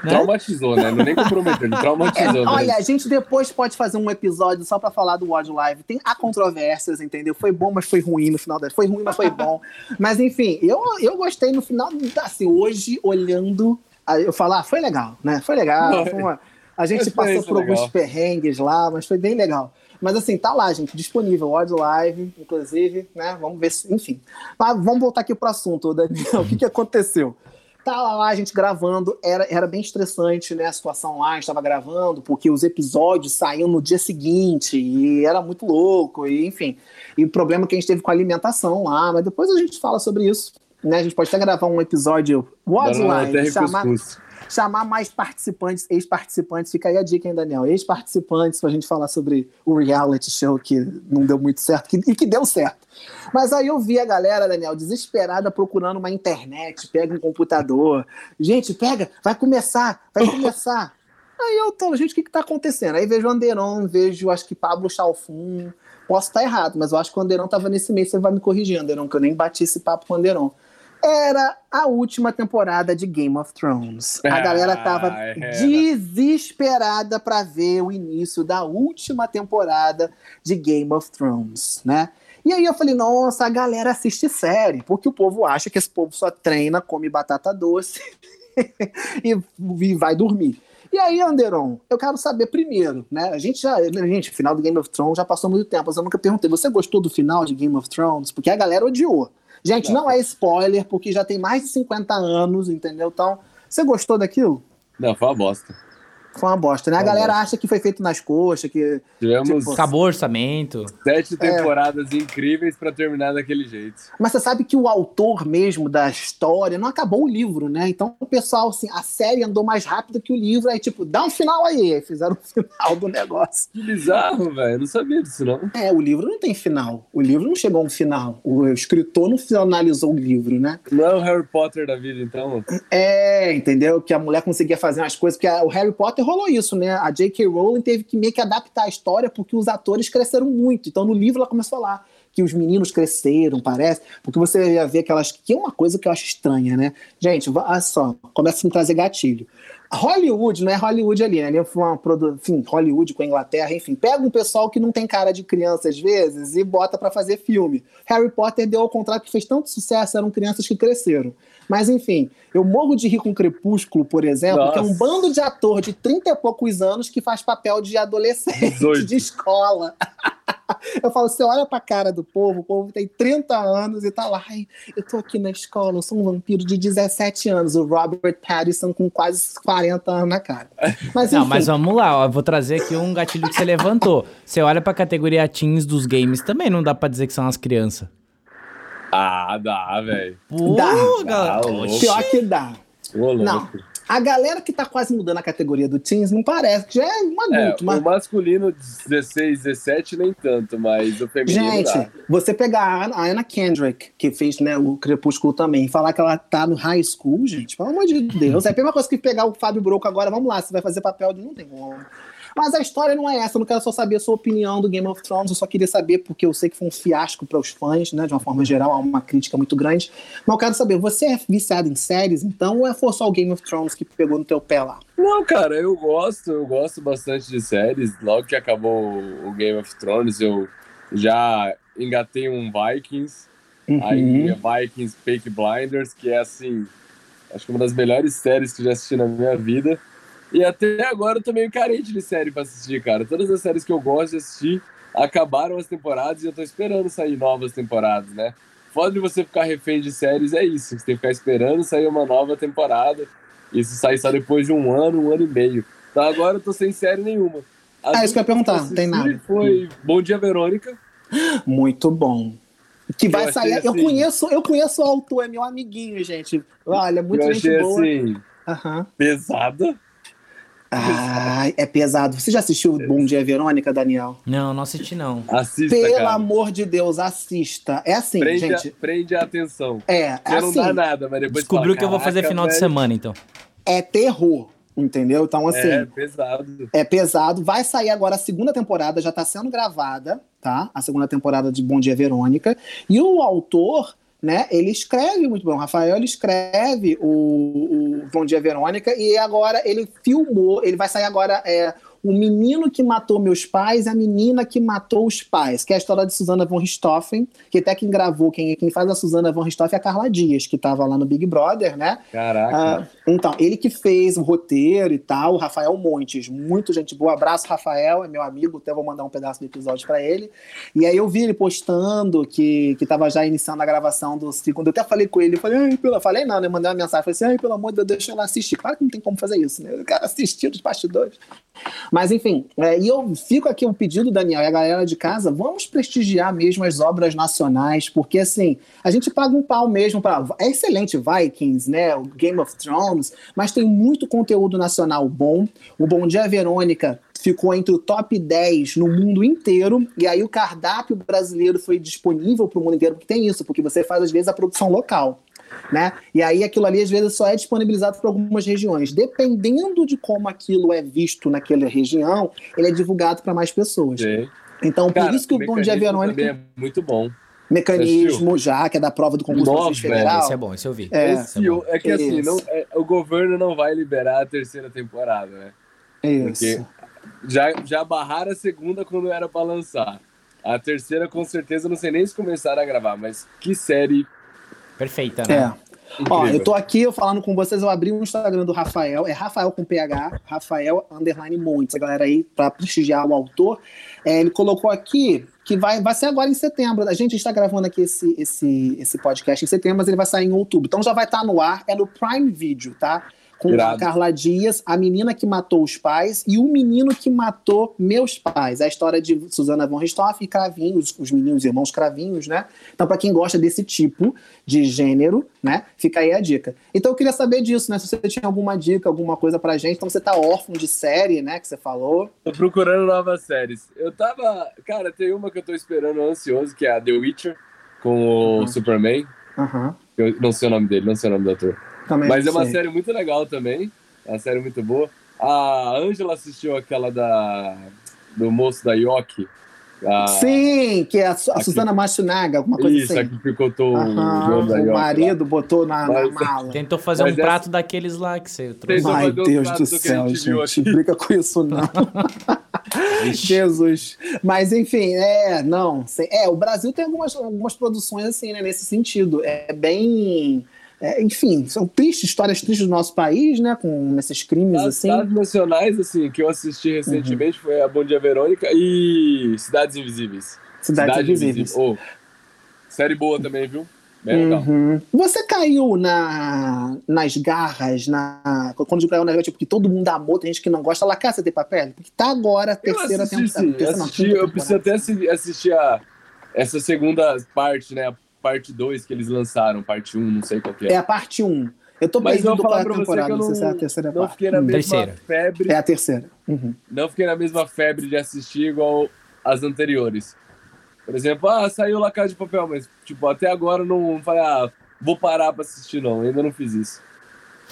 né? Traumatizou, né? Não nem comprometeu, ele traumatizou. É, olha, a gente depois pode fazer um episódio só para falar do WOD Live. Tem há controvérsias, entendeu? Foi bom, mas foi ruim no final da. Foi ruim, mas foi bom. mas enfim, eu, eu gostei no final, assim, hoje, olhando, eu falar, ah, foi legal, né? Foi legal. Foi uma... A gente passou por legal. alguns perrengues lá, mas foi bem legal. Mas assim, tá lá, gente, disponível, Odd Live, inclusive, né? Vamos ver se, enfim. Mas vamos voltar aqui pro assunto, Daniel. o que, que aconteceu? Tá lá a gente gravando, era, era bem estressante, né? A situação lá, a gente tava gravando, porque os episódios saíam no dia seguinte, e era muito louco, e enfim. E o problema que a gente teve com a alimentação lá, mas depois a gente fala sobre isso. Né? A gente pode até gravar um episódio Wildlife, chamar, chamar mais participantes, ex-participantes. Fica aí a dica, hein, Daniel? Ex-participantes pra gente falar sobre o reality show que não deu muito certo que, e que deu certo. Mas aí eu vi a galera, Daniel, desesperada procurando uma internet, pega um computador. Gente, pega, vai começar, vai começar. Aí eu tô, gente, o que que tá acontecendo? Aí vejo o Anderon, vejo, acho que Pablo Chalfun. Posso estar errado, mas eu acho que o Anderon tava nesse mês, você vai me corrigir, Anderon, que eu nem bati esse papo com o Anderon. Era a última temporada de Game of Thrones. A galera tava ah, desesperada para ver o início da última temporada de Game of Thrones, né? E aí eu falei, nossa, a galera assiste série, porque o povo acha que esse povo só treina, come batata doce e, e vai dormir. E aí, Anderon, eu quero saber primeiro, né? A gente já, gente, final do Game of Thrones já passou muito tempo, mas eu nunca perguntei, você gostou do final de Game of Thrones? Porque a galera odiou. Gente, não, não é spoiler, porque já tem mais de 50 anos, entendeu? Então, você gostou daquilo? Não, foi uma bosta. Foi uma bosta, né? a galera acha que foi feito nas coxas, que. Tivemos. Tipo, Acabou o orçamento. Sete é. temporadas é. incríveis para terminar daquele jeito. Mas você sabe que o autor mesmo da história não acabou o livro, né? Então o pessoal, assim, a série andou mais rápido que o livro, aí, tipo, dá um final aí. Aí fizeram o final do negócio. Que bizarro, velho. Não sabia disso, não. É, o livro não tem final. O livro não chegou a um final. O escritor não finalizou o livro, né? Não é o Harry Potter da vida, então. É, entendeu? Que a mulher conseguia fazer umas coisas, porque o Harry Potter rolou isso, né? A J.K. Rowling teve que meio que adaptar a história porque os atores cresceram muito. Então, no livro, ela começou a falar que os meninos cresceram, parece, porque você ia ver aquelas. que é uma coisa que eu acho estranha, né? Gente, olha só, começa a me trazer gatilho. Hollywood, não é Hollywood ali, né? Uma produ... Enfim, Hollywood com a Inglaterra, enfim. Pega um pessoal que não tem cara de criança às vezes e bota para fazer filme. Harry Potter deu ao contrário, que fez tanto sucesso, eram crianças que cresceram. Mas enfim, eu morro de rir com Crepúsculo, por exemplo, Nossa. que é um bando de ator de 30 e poucos anos que faz papel de adolescente 18. de escola. Eu falo, você olha pra cara do povo, o povo tem 30 anos e tá lá, ai, eu tô aqui na escola, eu sou um vampiro de 17 anos, o Robert Pattinson com quase 40 anos na cara. Mas, Não, mas vamos lá, ó, vou trazer aqui um gatilho que você levantou. Você olha pra categoria teens dos games, também não dá pra dizer que são as crianças. Ah, dá, velho. Dá, dá. Pior que dá. Ô, não. A galera que tá quase mudando a categoria do teens não parece, que já é um adulto. É, mas... O masculino 16, 17 nem tanto, mas o feminino Gente, dá. você pegar a Anna Kendrick, que fez né, o Crepúsculo também, e falar que ela tá no high school, gente, pelo amor de Deus. É a mesma coisa que pegar o Fábio Broco agora, vamos lá, você vai fazer papel de... Não tem como. Mas a história não é essa, eu não quero só saber a sua opinião do Game of Thrones, eu só queria saber, porque eu sei que foi um fiasco para os fãs, né? De uma forma geral, há uma crítica muito grande. Mas eu quero saber, você é viciado em séries, então, ou é foi só o Game of Thrones que pegou no teu pé lá? Não, cara, eu gosto, eu gosto bastante de séries. Logo que acabou o Game of Thrones, eu já engatei um Vikings. Uhum. Aí Vikings Fake Blinders, que é assim, acho que uma das melhores séries que eu já assisti na minha vida. E até agora eu tô meio carente de série pra assistir, cara. Todas as séries que eu gosto de assistir acabaram as temporadas e eu tô esperando sair novas temporadas, né? Foda de você ficar refém de séries é isso. Você tem que ficar esperando sair uma nova temporada. Isso sai só depois de um ano, um ano e meio. Então agora eu tô sem série nenhuma. Ah, isso que eu ia perguntar, não tem nada. Foi Bom Dia Verônica. Muito bom. Que vai eu sair. Assim, eu conheço, eu conheço o autor, é meu amiguinho, gente. Olha, muito eu gente boa. Assim, uhum. pesada. Ah, é pesado. Você já assistiu Bom Dia Verônica, Daniel? Não, não assisti não. Assista, Pelo cara. amor de Deus, assista. É assim, prende gente. A, prende a atenção. É, é assim. não dá assim. nada, mas depois Descobriu fala, que eu vou fazer final velho. de semana, então. É terror. Entendeu? Então, assim. É pesado. É pesado. Vai sair agora a segunda temporada, já está sendo gravada, tá? A segunda temporada de Bom Dia Verônica. E o autor né? Ele escreve muito bom. O Rafael ele escreve o, o Bom Dia Verônica e agora ele filmou. Ele vai sair agora é, o menino que matou meus pais a menina que matou os pais, que é a história de Susana von Richthofen, que até quem gravou, quem, quem faz a Susana von Richthofen é a Carla Dias, que estava lá no Big Brother, né? Caraca. Ah, então, ele que fez o roteiro e tal, o Rafael Montes, muito gente boa. Abraço, Rafael, é meu amigo, até vou mandar um pedaço do episódio para ele. E aí eu vi ele postando que, que tava já iniciando a gravação do segundo. Eu até falei com ele, eu falei, ai, pela... falei não, né? Mandei uma mensagem, falei assim, ai, pelo amor de Deus, deixa eu lá assistir. Claro que não tem como fazer isso, né? O cara assistir os bastidores. Mas enfim, é, e eu fico aqui um pedido, Daniel, e a galera de casa, vamos prestigiar mesmo as obras nacionais, porque assim, a gente paga um pau mesmo para. É excelente Vikings, né? O Game of Thrones, mas tem muito conteúdo nacional bom. O Bom Dia Verônica ficou entre o top 10 no mundo inteiro, e aí o cardápio brasileiro foi disponível para o mundo inteiro, porque tem isso, porque você faz às vezes a produção local né? E aí aquilo ali às vezes só é disponibilizado para algumas regiões. Dependendo de como aquilo é visto naquela região, ele é divulgado para mais pessoas. Sim. Então, Cara, por isso que o Bom Dia Verônica. é muito bom. mecanismo já, que é da prova do concurso Nossa, federal. Esse é bom, esse eu vi. É, Esse, é, que assim, não, é, o governo não vai liberar a terceira temporada, né? Isso. Porque já, já barraram a segunda quando era pra lançar. A terceira, com certeza, não sei nem se começaram a gravar, mas que série. Perfeita, né? É. Ó, eu tô aqui eu falando com vocês, eu abri o Instagram do Rafael, é Rafael com PH, Rafael underline Montes, a galera aí para prestigiar o autor. É, ele colocou aqui que vai, vai ser agora em setembro. A gente está gravando aqui esse, esse, esse podcast em setembro, mas ele vai sair em outubro. Então já vai estar tá no ar, é no Prime Video, tá? Com Irado. a Carla Dias, a menina que matou os pais e o menino que matou meus pais. A história de Susana von Richthofen e Cravinhos, os meninos irmãos Cravinhos, né? Então, para quem gosta desse tipo de gênero, né? Fica aí a dica. Então, eu queria saber disso, né? Se você tinha alguma dica, alguma coisa pra gente. Então, você tá órfão de série, né? Que você falou. Tô procurando novas séries. Eu tava. Cara, tem uma que eu tô esperando ansioso, que é a The Witcher, com o uhum. Superman. Uhum. Eu não sei o nome dele, não sei o nome do ator. Também Mas é uma série muito legal também. É uma série muito boa. A Angela assistiu aquela da do moço da Yoki. A... Sim, que é a, a Suzana Matsunaga, alguma coisa Isso, assim. Isso, que picotou Aham, o, o marido lá. botou na, Mas, na, mala. Tentou fazer Mas um prato daqueles lá que você trouxe. Ai, Deus do céu, gente. Brinca com isso, não. Jesus. Mas, enfim, é, não. É, o Brasil tem algumas, algumas produções assim, né, nesse sentido. É bem é, enfim, são tristes, histórias tristes do nosso país, né? Com esses crimes As assim. Cidades nacionais, assim, que eu assisti recentemente uhum. foi a Bom Dia Verônica e Cidades Invisíveis. Cidades Cidade Invisíveis. Oh, série boa também, viu? Uhum. Você caiu na, nas garras, na, quando caiu na tipo, que todo mundo amou, tem gente que não gosta, La Casa de Papel? Porque tá agora a terceira temporada. Assisti, eu preciso até assistir a, essa segunda parte, né? Parte 2 que eles lançaram, parte 1, um, não sei qual que é. É a parte 1. Um. Eu tô Mas eu vou falar pra temporada, eu não, se é a terceira não parte. fiquei na hum, mesma terceira. febre. É a terceira. Uhum. Não fiquei na mesma febre de assistir igual as anteriores. Por exemplo, ah, saiu La Casa de Papel, mas tipo, até agora não falei, ah, vou parar pra assistir não, ainda não fiz isso.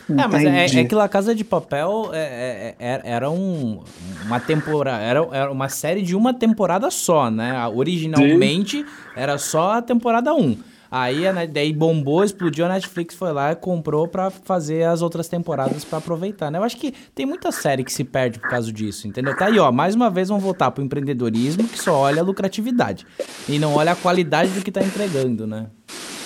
É, mas é, é, que La Casa de Papel é, é, é era um, uma temporada, era, era uma série de uma temporada só, né? Originalmente Sim. era só a temporada 1. Aí a, daí bombou, explodiu, a Netflix foi lá e comprou para fazer as outras temporadas para aproveitar, né? Eu acho que tem muita série que se perde por causa disso, entendeu? Tá aí, ó, mais uma vez vamos voltar pro empreendedorismo que só olha a lucratividade e não olha a qualidade do que tá entregando, né?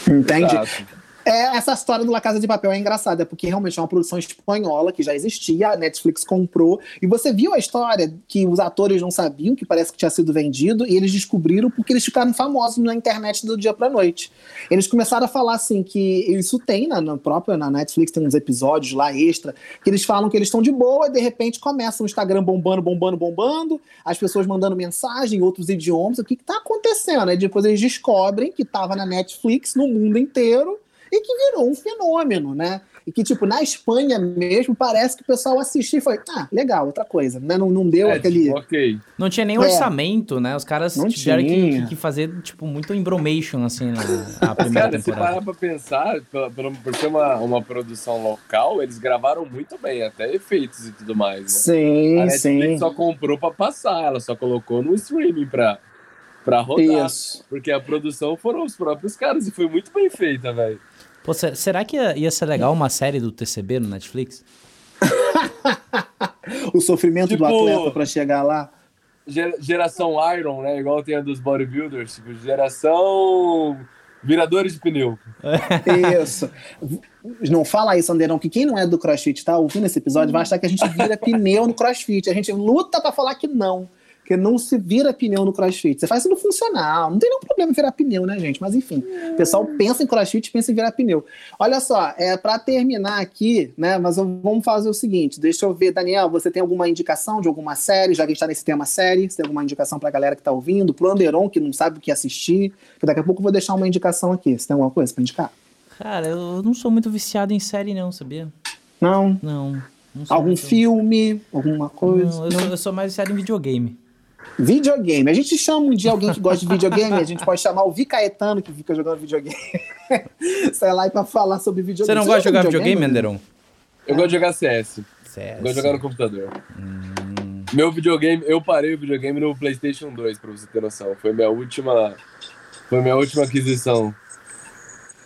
Entendi. Exato. É, essa história do La Casa de Papel é engraçada, porque realmente é uma produção espanhola que já existia, a Netflix comprou, e você viu a história que os atores não sabiam, que parece que tinha sido vendido, e eles descobriram porque eles ficaram famosos na internet do dia pra noite. Eles começaram a falar assim que isso tem na, na própria na Netflix, tem uns episódios lá extra, que eles falam que eles estão de boa, e de repente começa o Instagram bombando, bombando, bombando, as pessoas mandando mensagem em outros idiomas, o que, que tá acontecendo? Aí depois eles descobrem que tava na Netflix no mundo inteiro e que virou um fenômeno, né? E que, tipo, na Espanha mesmo, parece que o pessoal assistiu e foi, ah, legal, outra coisa, né? Não, não deu é, aquele... Tipo, ok. Não tinha nem é. orçamento, né? Os caras não tiveram que, que, fazer, tipo, muito embromation, assim, na, na primeira Cara, temporada. se parar pra pensar, por, por ser uma, uma produção local, eles gravaram muito bem, até efeitos e tudo mais, né? Sim, A Netflix sim. só comprou pra passar, ela só colocou no streaming pra pra rodar. Isso. Porque a produção foram os próprios caras e foi muito bem feita, velho. Pô, será que ia, ia ser legal uma série do TCB no Netflix? o sofrimento tipo, do atleta para chegar lá. Geração Iron, né? Igual tem a dos bodybuilders. Tipo, geração viradores de pneu. Isso. Não fala isso, Anderão, que quem não é do CrossFit tá ouvindo esse episódio vai achar que a gente vira pneu no CrossFit. A gente luta para falar que não. Porque não se vira pneu no crossfit. Você faz isso no funcional. Não tem nenhum problema em virar pneu, né, gente? Mas enfim, o pessoal pensa em crossfit pensa em virar pneu. Olha só, é para terminar aqui, né? Mas vamos fazer o seguinte: deixa eu ver, Daniel, você tem alguma indicação de alguma série? Já que a gente tá nesse tema série, você tem alguma indicação pra galera que tá ouvindo? Pro Anderon, que não sabe o que assistir, que daqui a pouco eu vou deixar uma indicação aqui. Você tem alguma coisa pra indicar? Cara, eu não sou muito viciado em série, não, sabia? Não? Não. não Algum filme? Alguma coisa? Não, eu, Sou, eu sou mais viciado em videogame. Videogame. A gente chama um dia alguém que gosta de videogame, a gente pode chamar o Vi Caetano, que fica jogando videogame. Sai lá para falar sobre videogame. Você não Você gosta de jogar videogame, videogame Anderon? Eu é. gosto de jogar CS. CS. Eu gosto de jogar no computador. Hum. Meu videogame, eu parei o videogame no PlayStation 2, pra você ter noção. Foi minha última Foi minha última aquisição.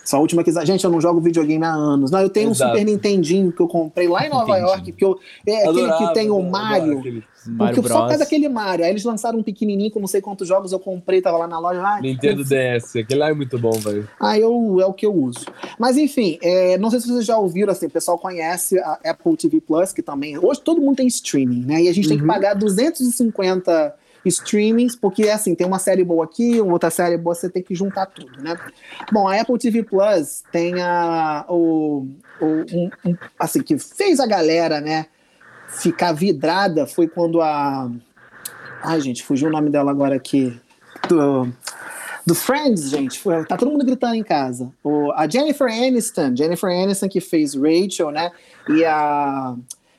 Sua última aquisição. Gente, eu não jogo videogame há anos. Não, eu tenho Exato. um Super Nintendinho que eu comprei lá em Nova Entendi. York, que eu, é Adorava, aquele que tem o Mario. Aquele... Mario porque só por daquele Mario. Aí eles lançaram um pequenininho com não sei quantos jogos eu comprei, tava lá na loja. Nintendo DS, aquele lá é muito bom, velho. Ah, eu, é o que eu uso. Mas enfim, é, não sei se vocês já ouviram, assim, o pessoal conhece a Apple TV Plus, que também. Hoje todo mundo tem streaming, né? E a gente uhum. tem que uhum. pagar 250 streamings, porque assim, tem uma série boa aqui, outra série boa, você tem que juntar tudo, né? Bom, a Apple TV Plus tem a, o, o um, um, assim, que fez a galera, né, ficar vidrada foi quando a. Ai, gente, fugiu o nome dela agora aqui. Do, do Friends, gente. Tá todo mundo gritando em casa. O, a Jennifer Aniston, Jennifer Aniston que fez Rachel, né? E a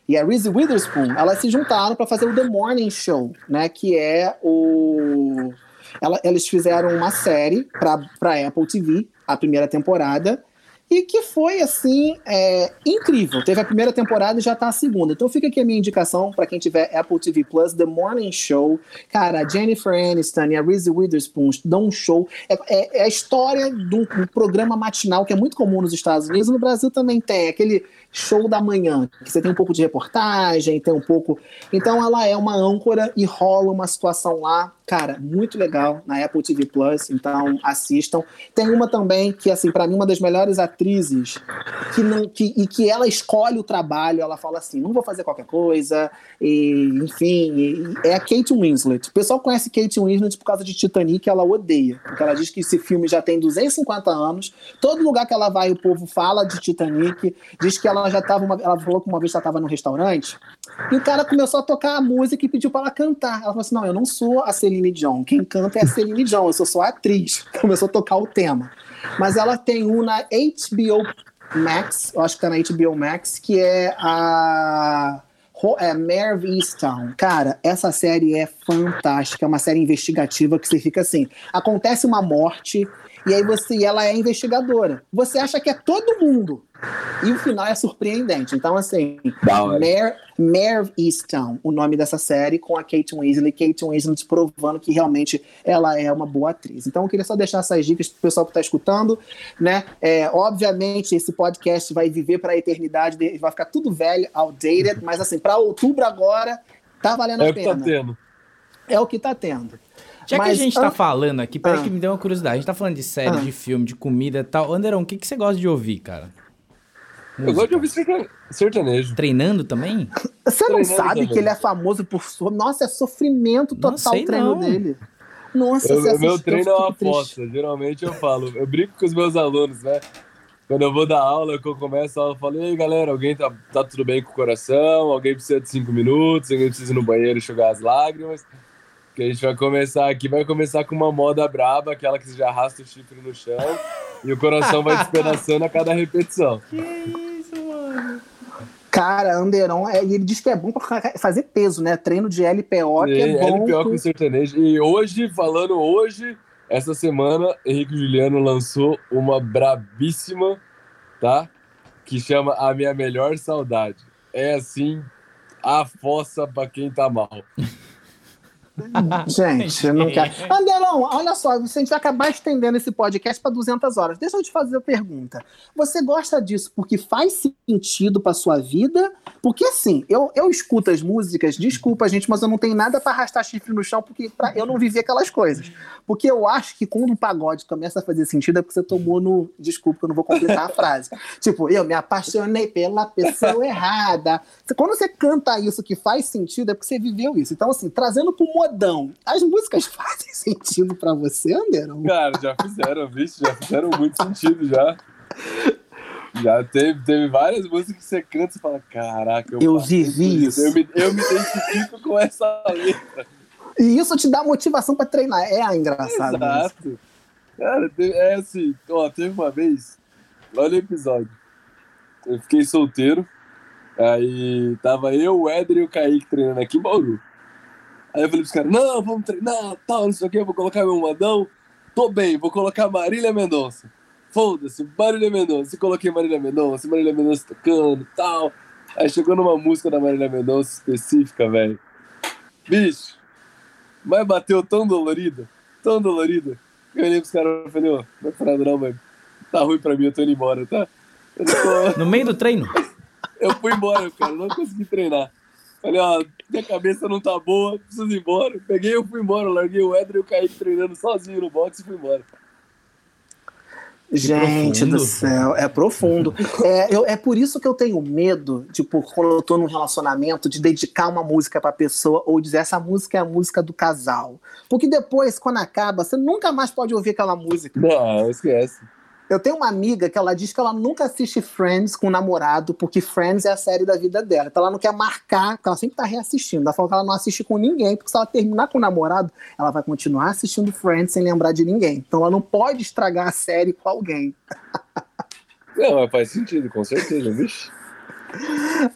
e a Reese Witherspoon, elas se juntaram para fazer o The Morning Show, né? Que é o. Ela, eles fizeram uma série para Apple TV, a primeira temporada, e que foi assim é, incrível. Teve a primeira temporada e já tá a segunda. Então fica aqui a minha indicação para quem tiver Apple TV Plus, The Morning Show. Cara, a Jennifer Aniston e a Reese Witherspoon dão um show. É, é, é a história de um, um, programa matinal que é muito comum nos Estados Unidos. No Brasil também tem aquele show da manhã, que você tem um pouco de reportagem, tem um pouco. Então ela é uma âncora e rola uma situação lá, cara, muito legal na Apple TV Plus, então assistam. Tem uma também que assim, para mim uma das melhores atrizes que não que e que ela escolhe o trabalho, ela fala assim, não vou fazer qualquer coisa, e enfim, e, é a Kate Winslet. O pessoal conhece Kate Winslet por causa de Titanic, ela odeia, porque ela diz que esse filme já tem 250 anos, todo lugar que ela vai o povo fala de Titanic, diz que ela ela já tava, uma, ela falou que uma vez ela estava no restaurante, e o cara começou a tocar a música e pediu para ela cantar. Ela falou assim: não, eu não sou a Celine Dion, quem canta é a Celine Dion, eu sou só atriz. Começou a tocar o tema. Mas ela tem um na HBO Max, eu acho que tá na HBO Max, que é a é Merv Easttown. Cara, essa série é fantástica, é uma série investigativa que você fica assim, acontece uma morte e aí você, ela é investigadora. Você acha que é todo mundo. E o final é surpreendente. Então, assim, Mare, Mare Easttown, o nome dessa série, com a Kate Winslet. Kate Winslet provando que realmente ela é uma boa atriz. Então, eu queria só deixar essas dicas para o pessoal que está escutando. Né? É, obviamente, esse podcast vai viver para a eternidade, vai ficar tudo velho, outdated, mas assim, para outubro agora, tá valendo é a pena. É o que tá tendo. É o que tá tendo. Já Mas, que a gente tá ah, falando aqui, peraí ah, que me deu uma curiosidade. A gente tá falando de série, ah, de filme, de comida e tal. Anderon, o que, que você gosta de ouvir, cara? Música. Eu gosto de ouvir sertanejo. Treinando também? Você não Treinando sabe também. que ele é famoso por... Nossa, é sofrimento total o treino não. dele. Nossa, eu, você Meu treino é uma aposta. Geralmente eu falo, eu brinco com os meus alunos, né? Quando eu vou dar aula, que eu começo a aula, eu falo, ei galera, alguém tá, tá tudo bem com o coração? Alguém precisa de cinco minutos? Alguém precisa ir no banheiro enxugar as lágrimas? Que a gente vai começar aqui, vai começar com uma moda braba, aquela que já arrasta o chifre no chão e o coração vai despedaçando a cada repetição. Que isso, mano? Cara, Anderon, é, ele diz que é bom pra fazer peso, né? Treino de LPO, que é, é bom. LPO com sertanejo. E hoje, falando hoje, essa semana, Henrique Juliano lançou uma brabíssima, tá? Que chama A Minha Melhor Saudade. É assim, a fossa pra quem tá mal. Gente, eu não quero. Anderão, olha só, a gente vai acabar estendendo esse podcast para 200 horas. Deixa eu te fazer a pergunta. Você gosta disso porque faz sentido para sua vida? Porque assim, eu, eu escuto as músicas, desculpa, gente, mas eu não tenho nada para arrastar chifre no chão porque pra, eu não vivi aquelas coisas. Porque eu acho que quando o pagode começa a fazer sentido é porque você tomou no. Desculpa, que eu não vou completar a frase. tipo, eu me apaixonei pela pessoa errada. Quando você canta isso que faz sentido, é porque você viveu isso. Então, assim, trazendo pro modão, as músicas fazem sentido para você, Anderon? Cara, já fizeram, vixe, já fizeram muito sentido já. Já teve, teve várias músicas que você canta e fala, caraca, eu, eu vivi isso. Eu me, eu me identifico com essa letra. E isso te dá motivação para treinar. É engraçado. Exato. Isso. Cara, é assim, ó, teve uma vez, olha o episódio. Eu fiquei solteiro, aí tava eu, o Éder e o Kaique treinando aqui em Bauru. Aí eu falei pros caras, não, vamos treinar, tal, não sei o que, eu vou colocar meu modão. Tô bem, vou colocar Marília Mendonça. Foda-se, Marília Mendonça. Coloquei Marília Mendonça, Marília Mendonça tocando tal. Aí chegou numa música da Marília Mendonça específica, velho. Bicho, mas bateu tão dolorida, tão dolorida, Eu olhei pros caras e falei, ô, não é parada não, mano. Tá ruim pra mim, eu tô indo embora, tá? Tô... No meio do treino? Eu fui embora, cara, não consegui treinar. Falei, ó, minha cabeça não tá boa, preciso ir embora. Peguei e fui embora, larguei o Edro e o Kaique treinando sozinho no boxe e fui embora. Gente do céu, é profundo. É, eu, é por isso que eu tenho medo, tipo, quando eu tô num relacionamento, de dedicar uma música pra pessoa ou dizer essa música é a música do casal. Porque depois, quando acaba, você nunca mais pode ouvir aquela música. Não, esquece. Eu tenho uma amiga que ela diz que ela nunca assiste Friends com o namorado, porque Friends é a série da vida dela. Então ela não quer marcar, porque ela sempre tá reassistindo. Ela falou que ela não assiste com ninguém, porque se ela terminar com o namorado, ela vai continuar assistindo Friends sem lembrar de ninguém. Então ela não pode estragar a série com alguém. Não, mas faz sentido, com certeza, bicho.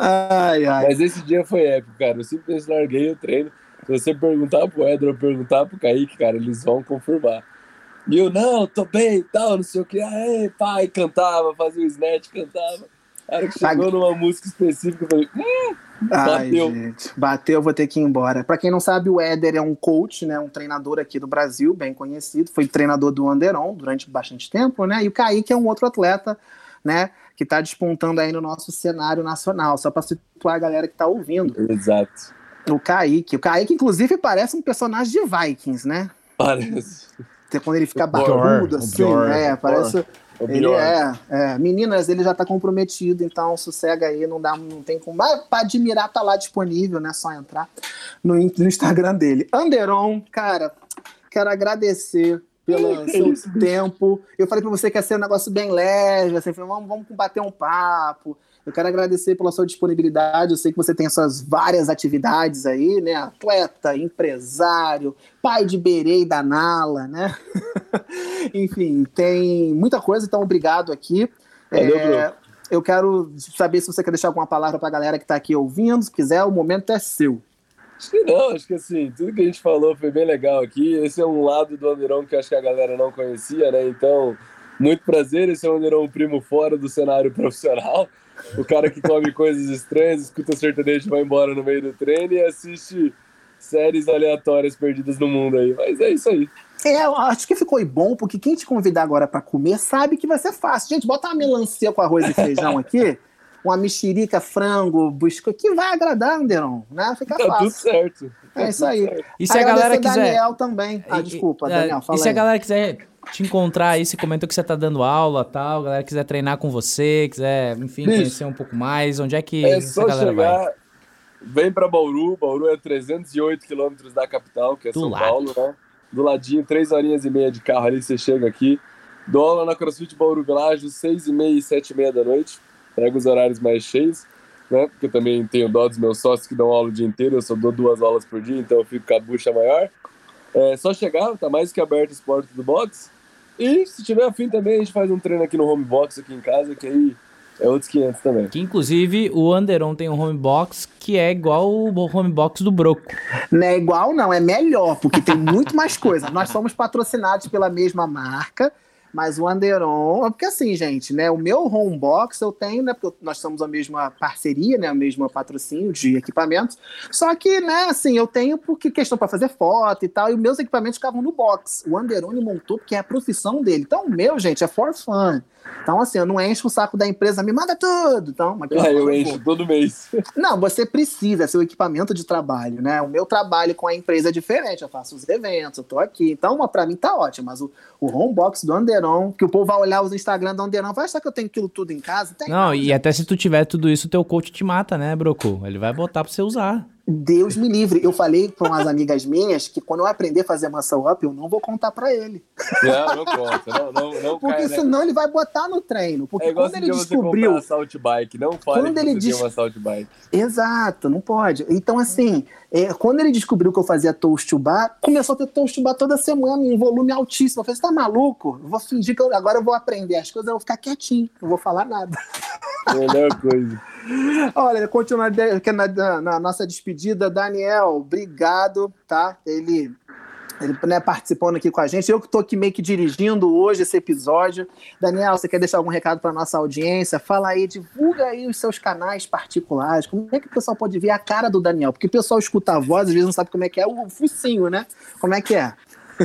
Ai, ai. Mas esse dia foi épico, cara. Eu simplesmente larguei o treino. Se você perguntar pro Edro perguntar pro Kaique, cara, eles vão confirmar. E eu, não, tô bem e tal, não sei o que. Aí, pai, cantava, fazia o snatch, cantava. A hora que chegou numa música específica, eu falei, hum, bateu. Ai, gente, bateu, vou ter que ir embora. Pra quem não sabe, o Éder é um coach, né, um treinador aqui do Brasil, bem conhecido, foi treinador do Anderon durante bastante tempo, né, e o Kaique é um outro atleta, né, que tá despontando aí no nosso cenário nacional, só pra situar a galera que tá ouvindo. Exato. O Kaique, o Kaique, inclusive, parece um personagem de Vikings, né? Parece quando ele fica barbudo, assim, né? Parece. Ele é, é, Meninas, ele já tá comprometido, então sossega aí, não dá, não tem como. Mas pra admirar, tá lá disponível, né? Só entrar no, no Instagram dele. Anderon, cara, quero agradecer pelo seu tempo. Eu falei pra você que ia ser um negócio bem leve, assim, vamos, vamos bater um papo. Eu quero agradecer pela sua disponibilidade. Eu sei que você tem essas várias atividades aí, né? Atleta, empresário, pai de Berei da Nala, né? Enfim, tem muita coisa, então obrigado aqui. Valeu, é, eu quero saber se você quer deixar alguma palavra para a galera que está aqui ouvindo. Se quiser, o momento é seu. Acho que não, acho que assim, tudo que a gente falou foi bem legal aqui. Esse é um lado do Anderon que acho que a galera não conhecia, né? Então, muito prazer. Esse é o Anderon primo fora do cenário profissional o cara que come coisas estranhas, escuta sertanejo, vai embora no meio do treino e assiste séries aleatórias perdidas no mundo aí. Mas é isso aí. É, eu acho que ficou bom, porque quem te convidar agora para comer sabe que vai ser fácil. Gente, bota uma melancia com arroz e feijão aqui, uma mexerica, frango, busca, que vai agradar, Anderon, né? Fica tá fácil. tudo certo. é isso aí. E se a galera quiser... Daniel também. Ah, desculpa, e, Daniel, fala E se a galera quiser te encontrar aí, você comentou que você tá dando aula tal, a galera quiser treinar com você, quiser, enfim, Bicho, conhecer um pouco mais, onde é que é só galera chegar, vai? Vem para Bauru, Bauru é 308 quilômetros da capital, que é Do São lado. Paulo, né? Do ladinho, três horinhas e meia de carro ali, você chega aqui. Dou aula na CrossFit Bauru Village, seis e meia e sete e meia da noite. Pego os horários mais cheios, né? Porque eu também tenho dó dos meus sócios que dão aula o dia inteiro, eu só dou duas aulas por dia, então eu fico com a bucha maior. É só chegar, tá mais que aberto o esporte do box. E se tiver afim também, a gente faz um treino aqui no home box aqui em casa, que aí é outros 500 também. Que inclusive o Anderon tem um home box que é igual o home box do Broco. Não é igual, não, é melhor, porque tem muito mais coisa. Nós somos patrocinados pela mesma marca mas o Anderon, porque assim, gente, né? O meu home box eu tenho, né? Porque nós somos a mesma parceria, né? A mesma patrocínio de equipamentos. Só que, né, assim, eu tenho porque questão para fazer foto e tal, e meus equipamentos ficavam no box. O Anderon montou porque é a profissão dele. Então, o meu, gente, é for fun. Então, assim, eu não encho o saco da empresa, me manda tudo. Então, mas, é, eu encho todo mês. Não, você precisa, é seu equipamento de trabalho, né? O meu trabalho com a empresa é diferente, eu faço os eventos, eu tô aqui. Então, para mim tá ótimo, mas o, o homebox do Anderon, que o povo vai olhar os Instagram do Anderon, vai achar que eu tenho aquilo tudo em casa? Tem não, e até se tu tiver tudo isso, o teu coach te mata, né, Broco? Ele vai botar pra você usar. Deus me livre. Eu falei para umas amigas minhas que quando eu aprender a fazer muscle up, eu não vou contar para ele. Não, não conta. Não, não, não Porque cai, senão né? ele vai botar no treino. Porque é quando ele descobriu. Assault bike, não fale quando ele assault bike. Exato, não pode. Então, assim, é, quando ele descobriu que eu fazia toast to bar, começou a ter toast to bar toda semana em volume altíssimo. Eu falei, você tá maluco? Eu vou fingir que eu, agora eu vou aprender as coisas, eu vou ficar quietinho, não vou falar nada. Melhor coisa. Olha, continuando na, na, nossa despedida, Daniel, obrigado, tá? Ele, ele né, participando aqui com a gente. Eu que estou aqui meio que dirigindo hoje esse episódio. Daniel, você quer deixar algum recado para nossa audiência? Fala aí, divulga aí os seus canais particulares. Como é que o pessoal pode ver a cara do Daniel? Porque o pessoal escuta a voz, às vezes não sabe como é que é o focinho, né? Como é que é?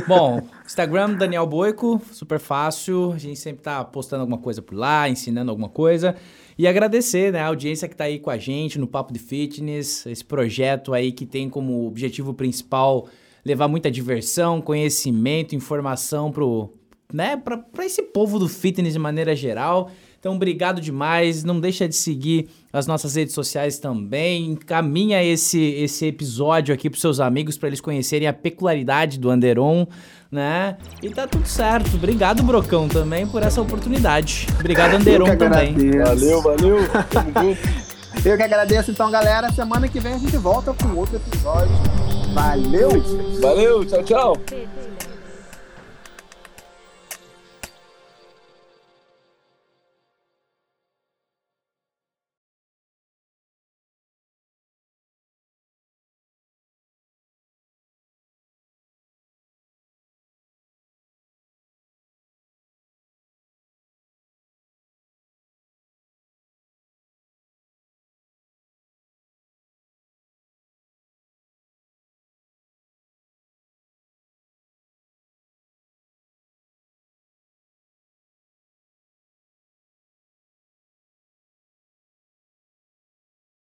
Bom, Instagram, Daniel Boico, super fácil. A gente sempre tá postando alguma coisa por lá, ensinando alguma coisa. E agradecer né, a audiência que tá aí com a gente no Papo de Fitness, esse projeto aí que tem como objetivo principal levar muita diversão, conhecimento, informação pro, né, para esse povo do fitness de maneira geral. Então, obrigado demais. Não deixa de seguir as nossas redes sociais também. Encaminha esse, esse episódio aqui para seus amigos para eles conhecerem a peculiaridade do Anderon, né? E tá tudo certo. Obrigado, Brocão, também por essa oportunidade. Obrigado, Anderon, também. Valeu, valeu. Eu que agradeço, então, galera. Semana que vem a gente volta com outro episódio. Valeu! Valeu, tchau, tchau.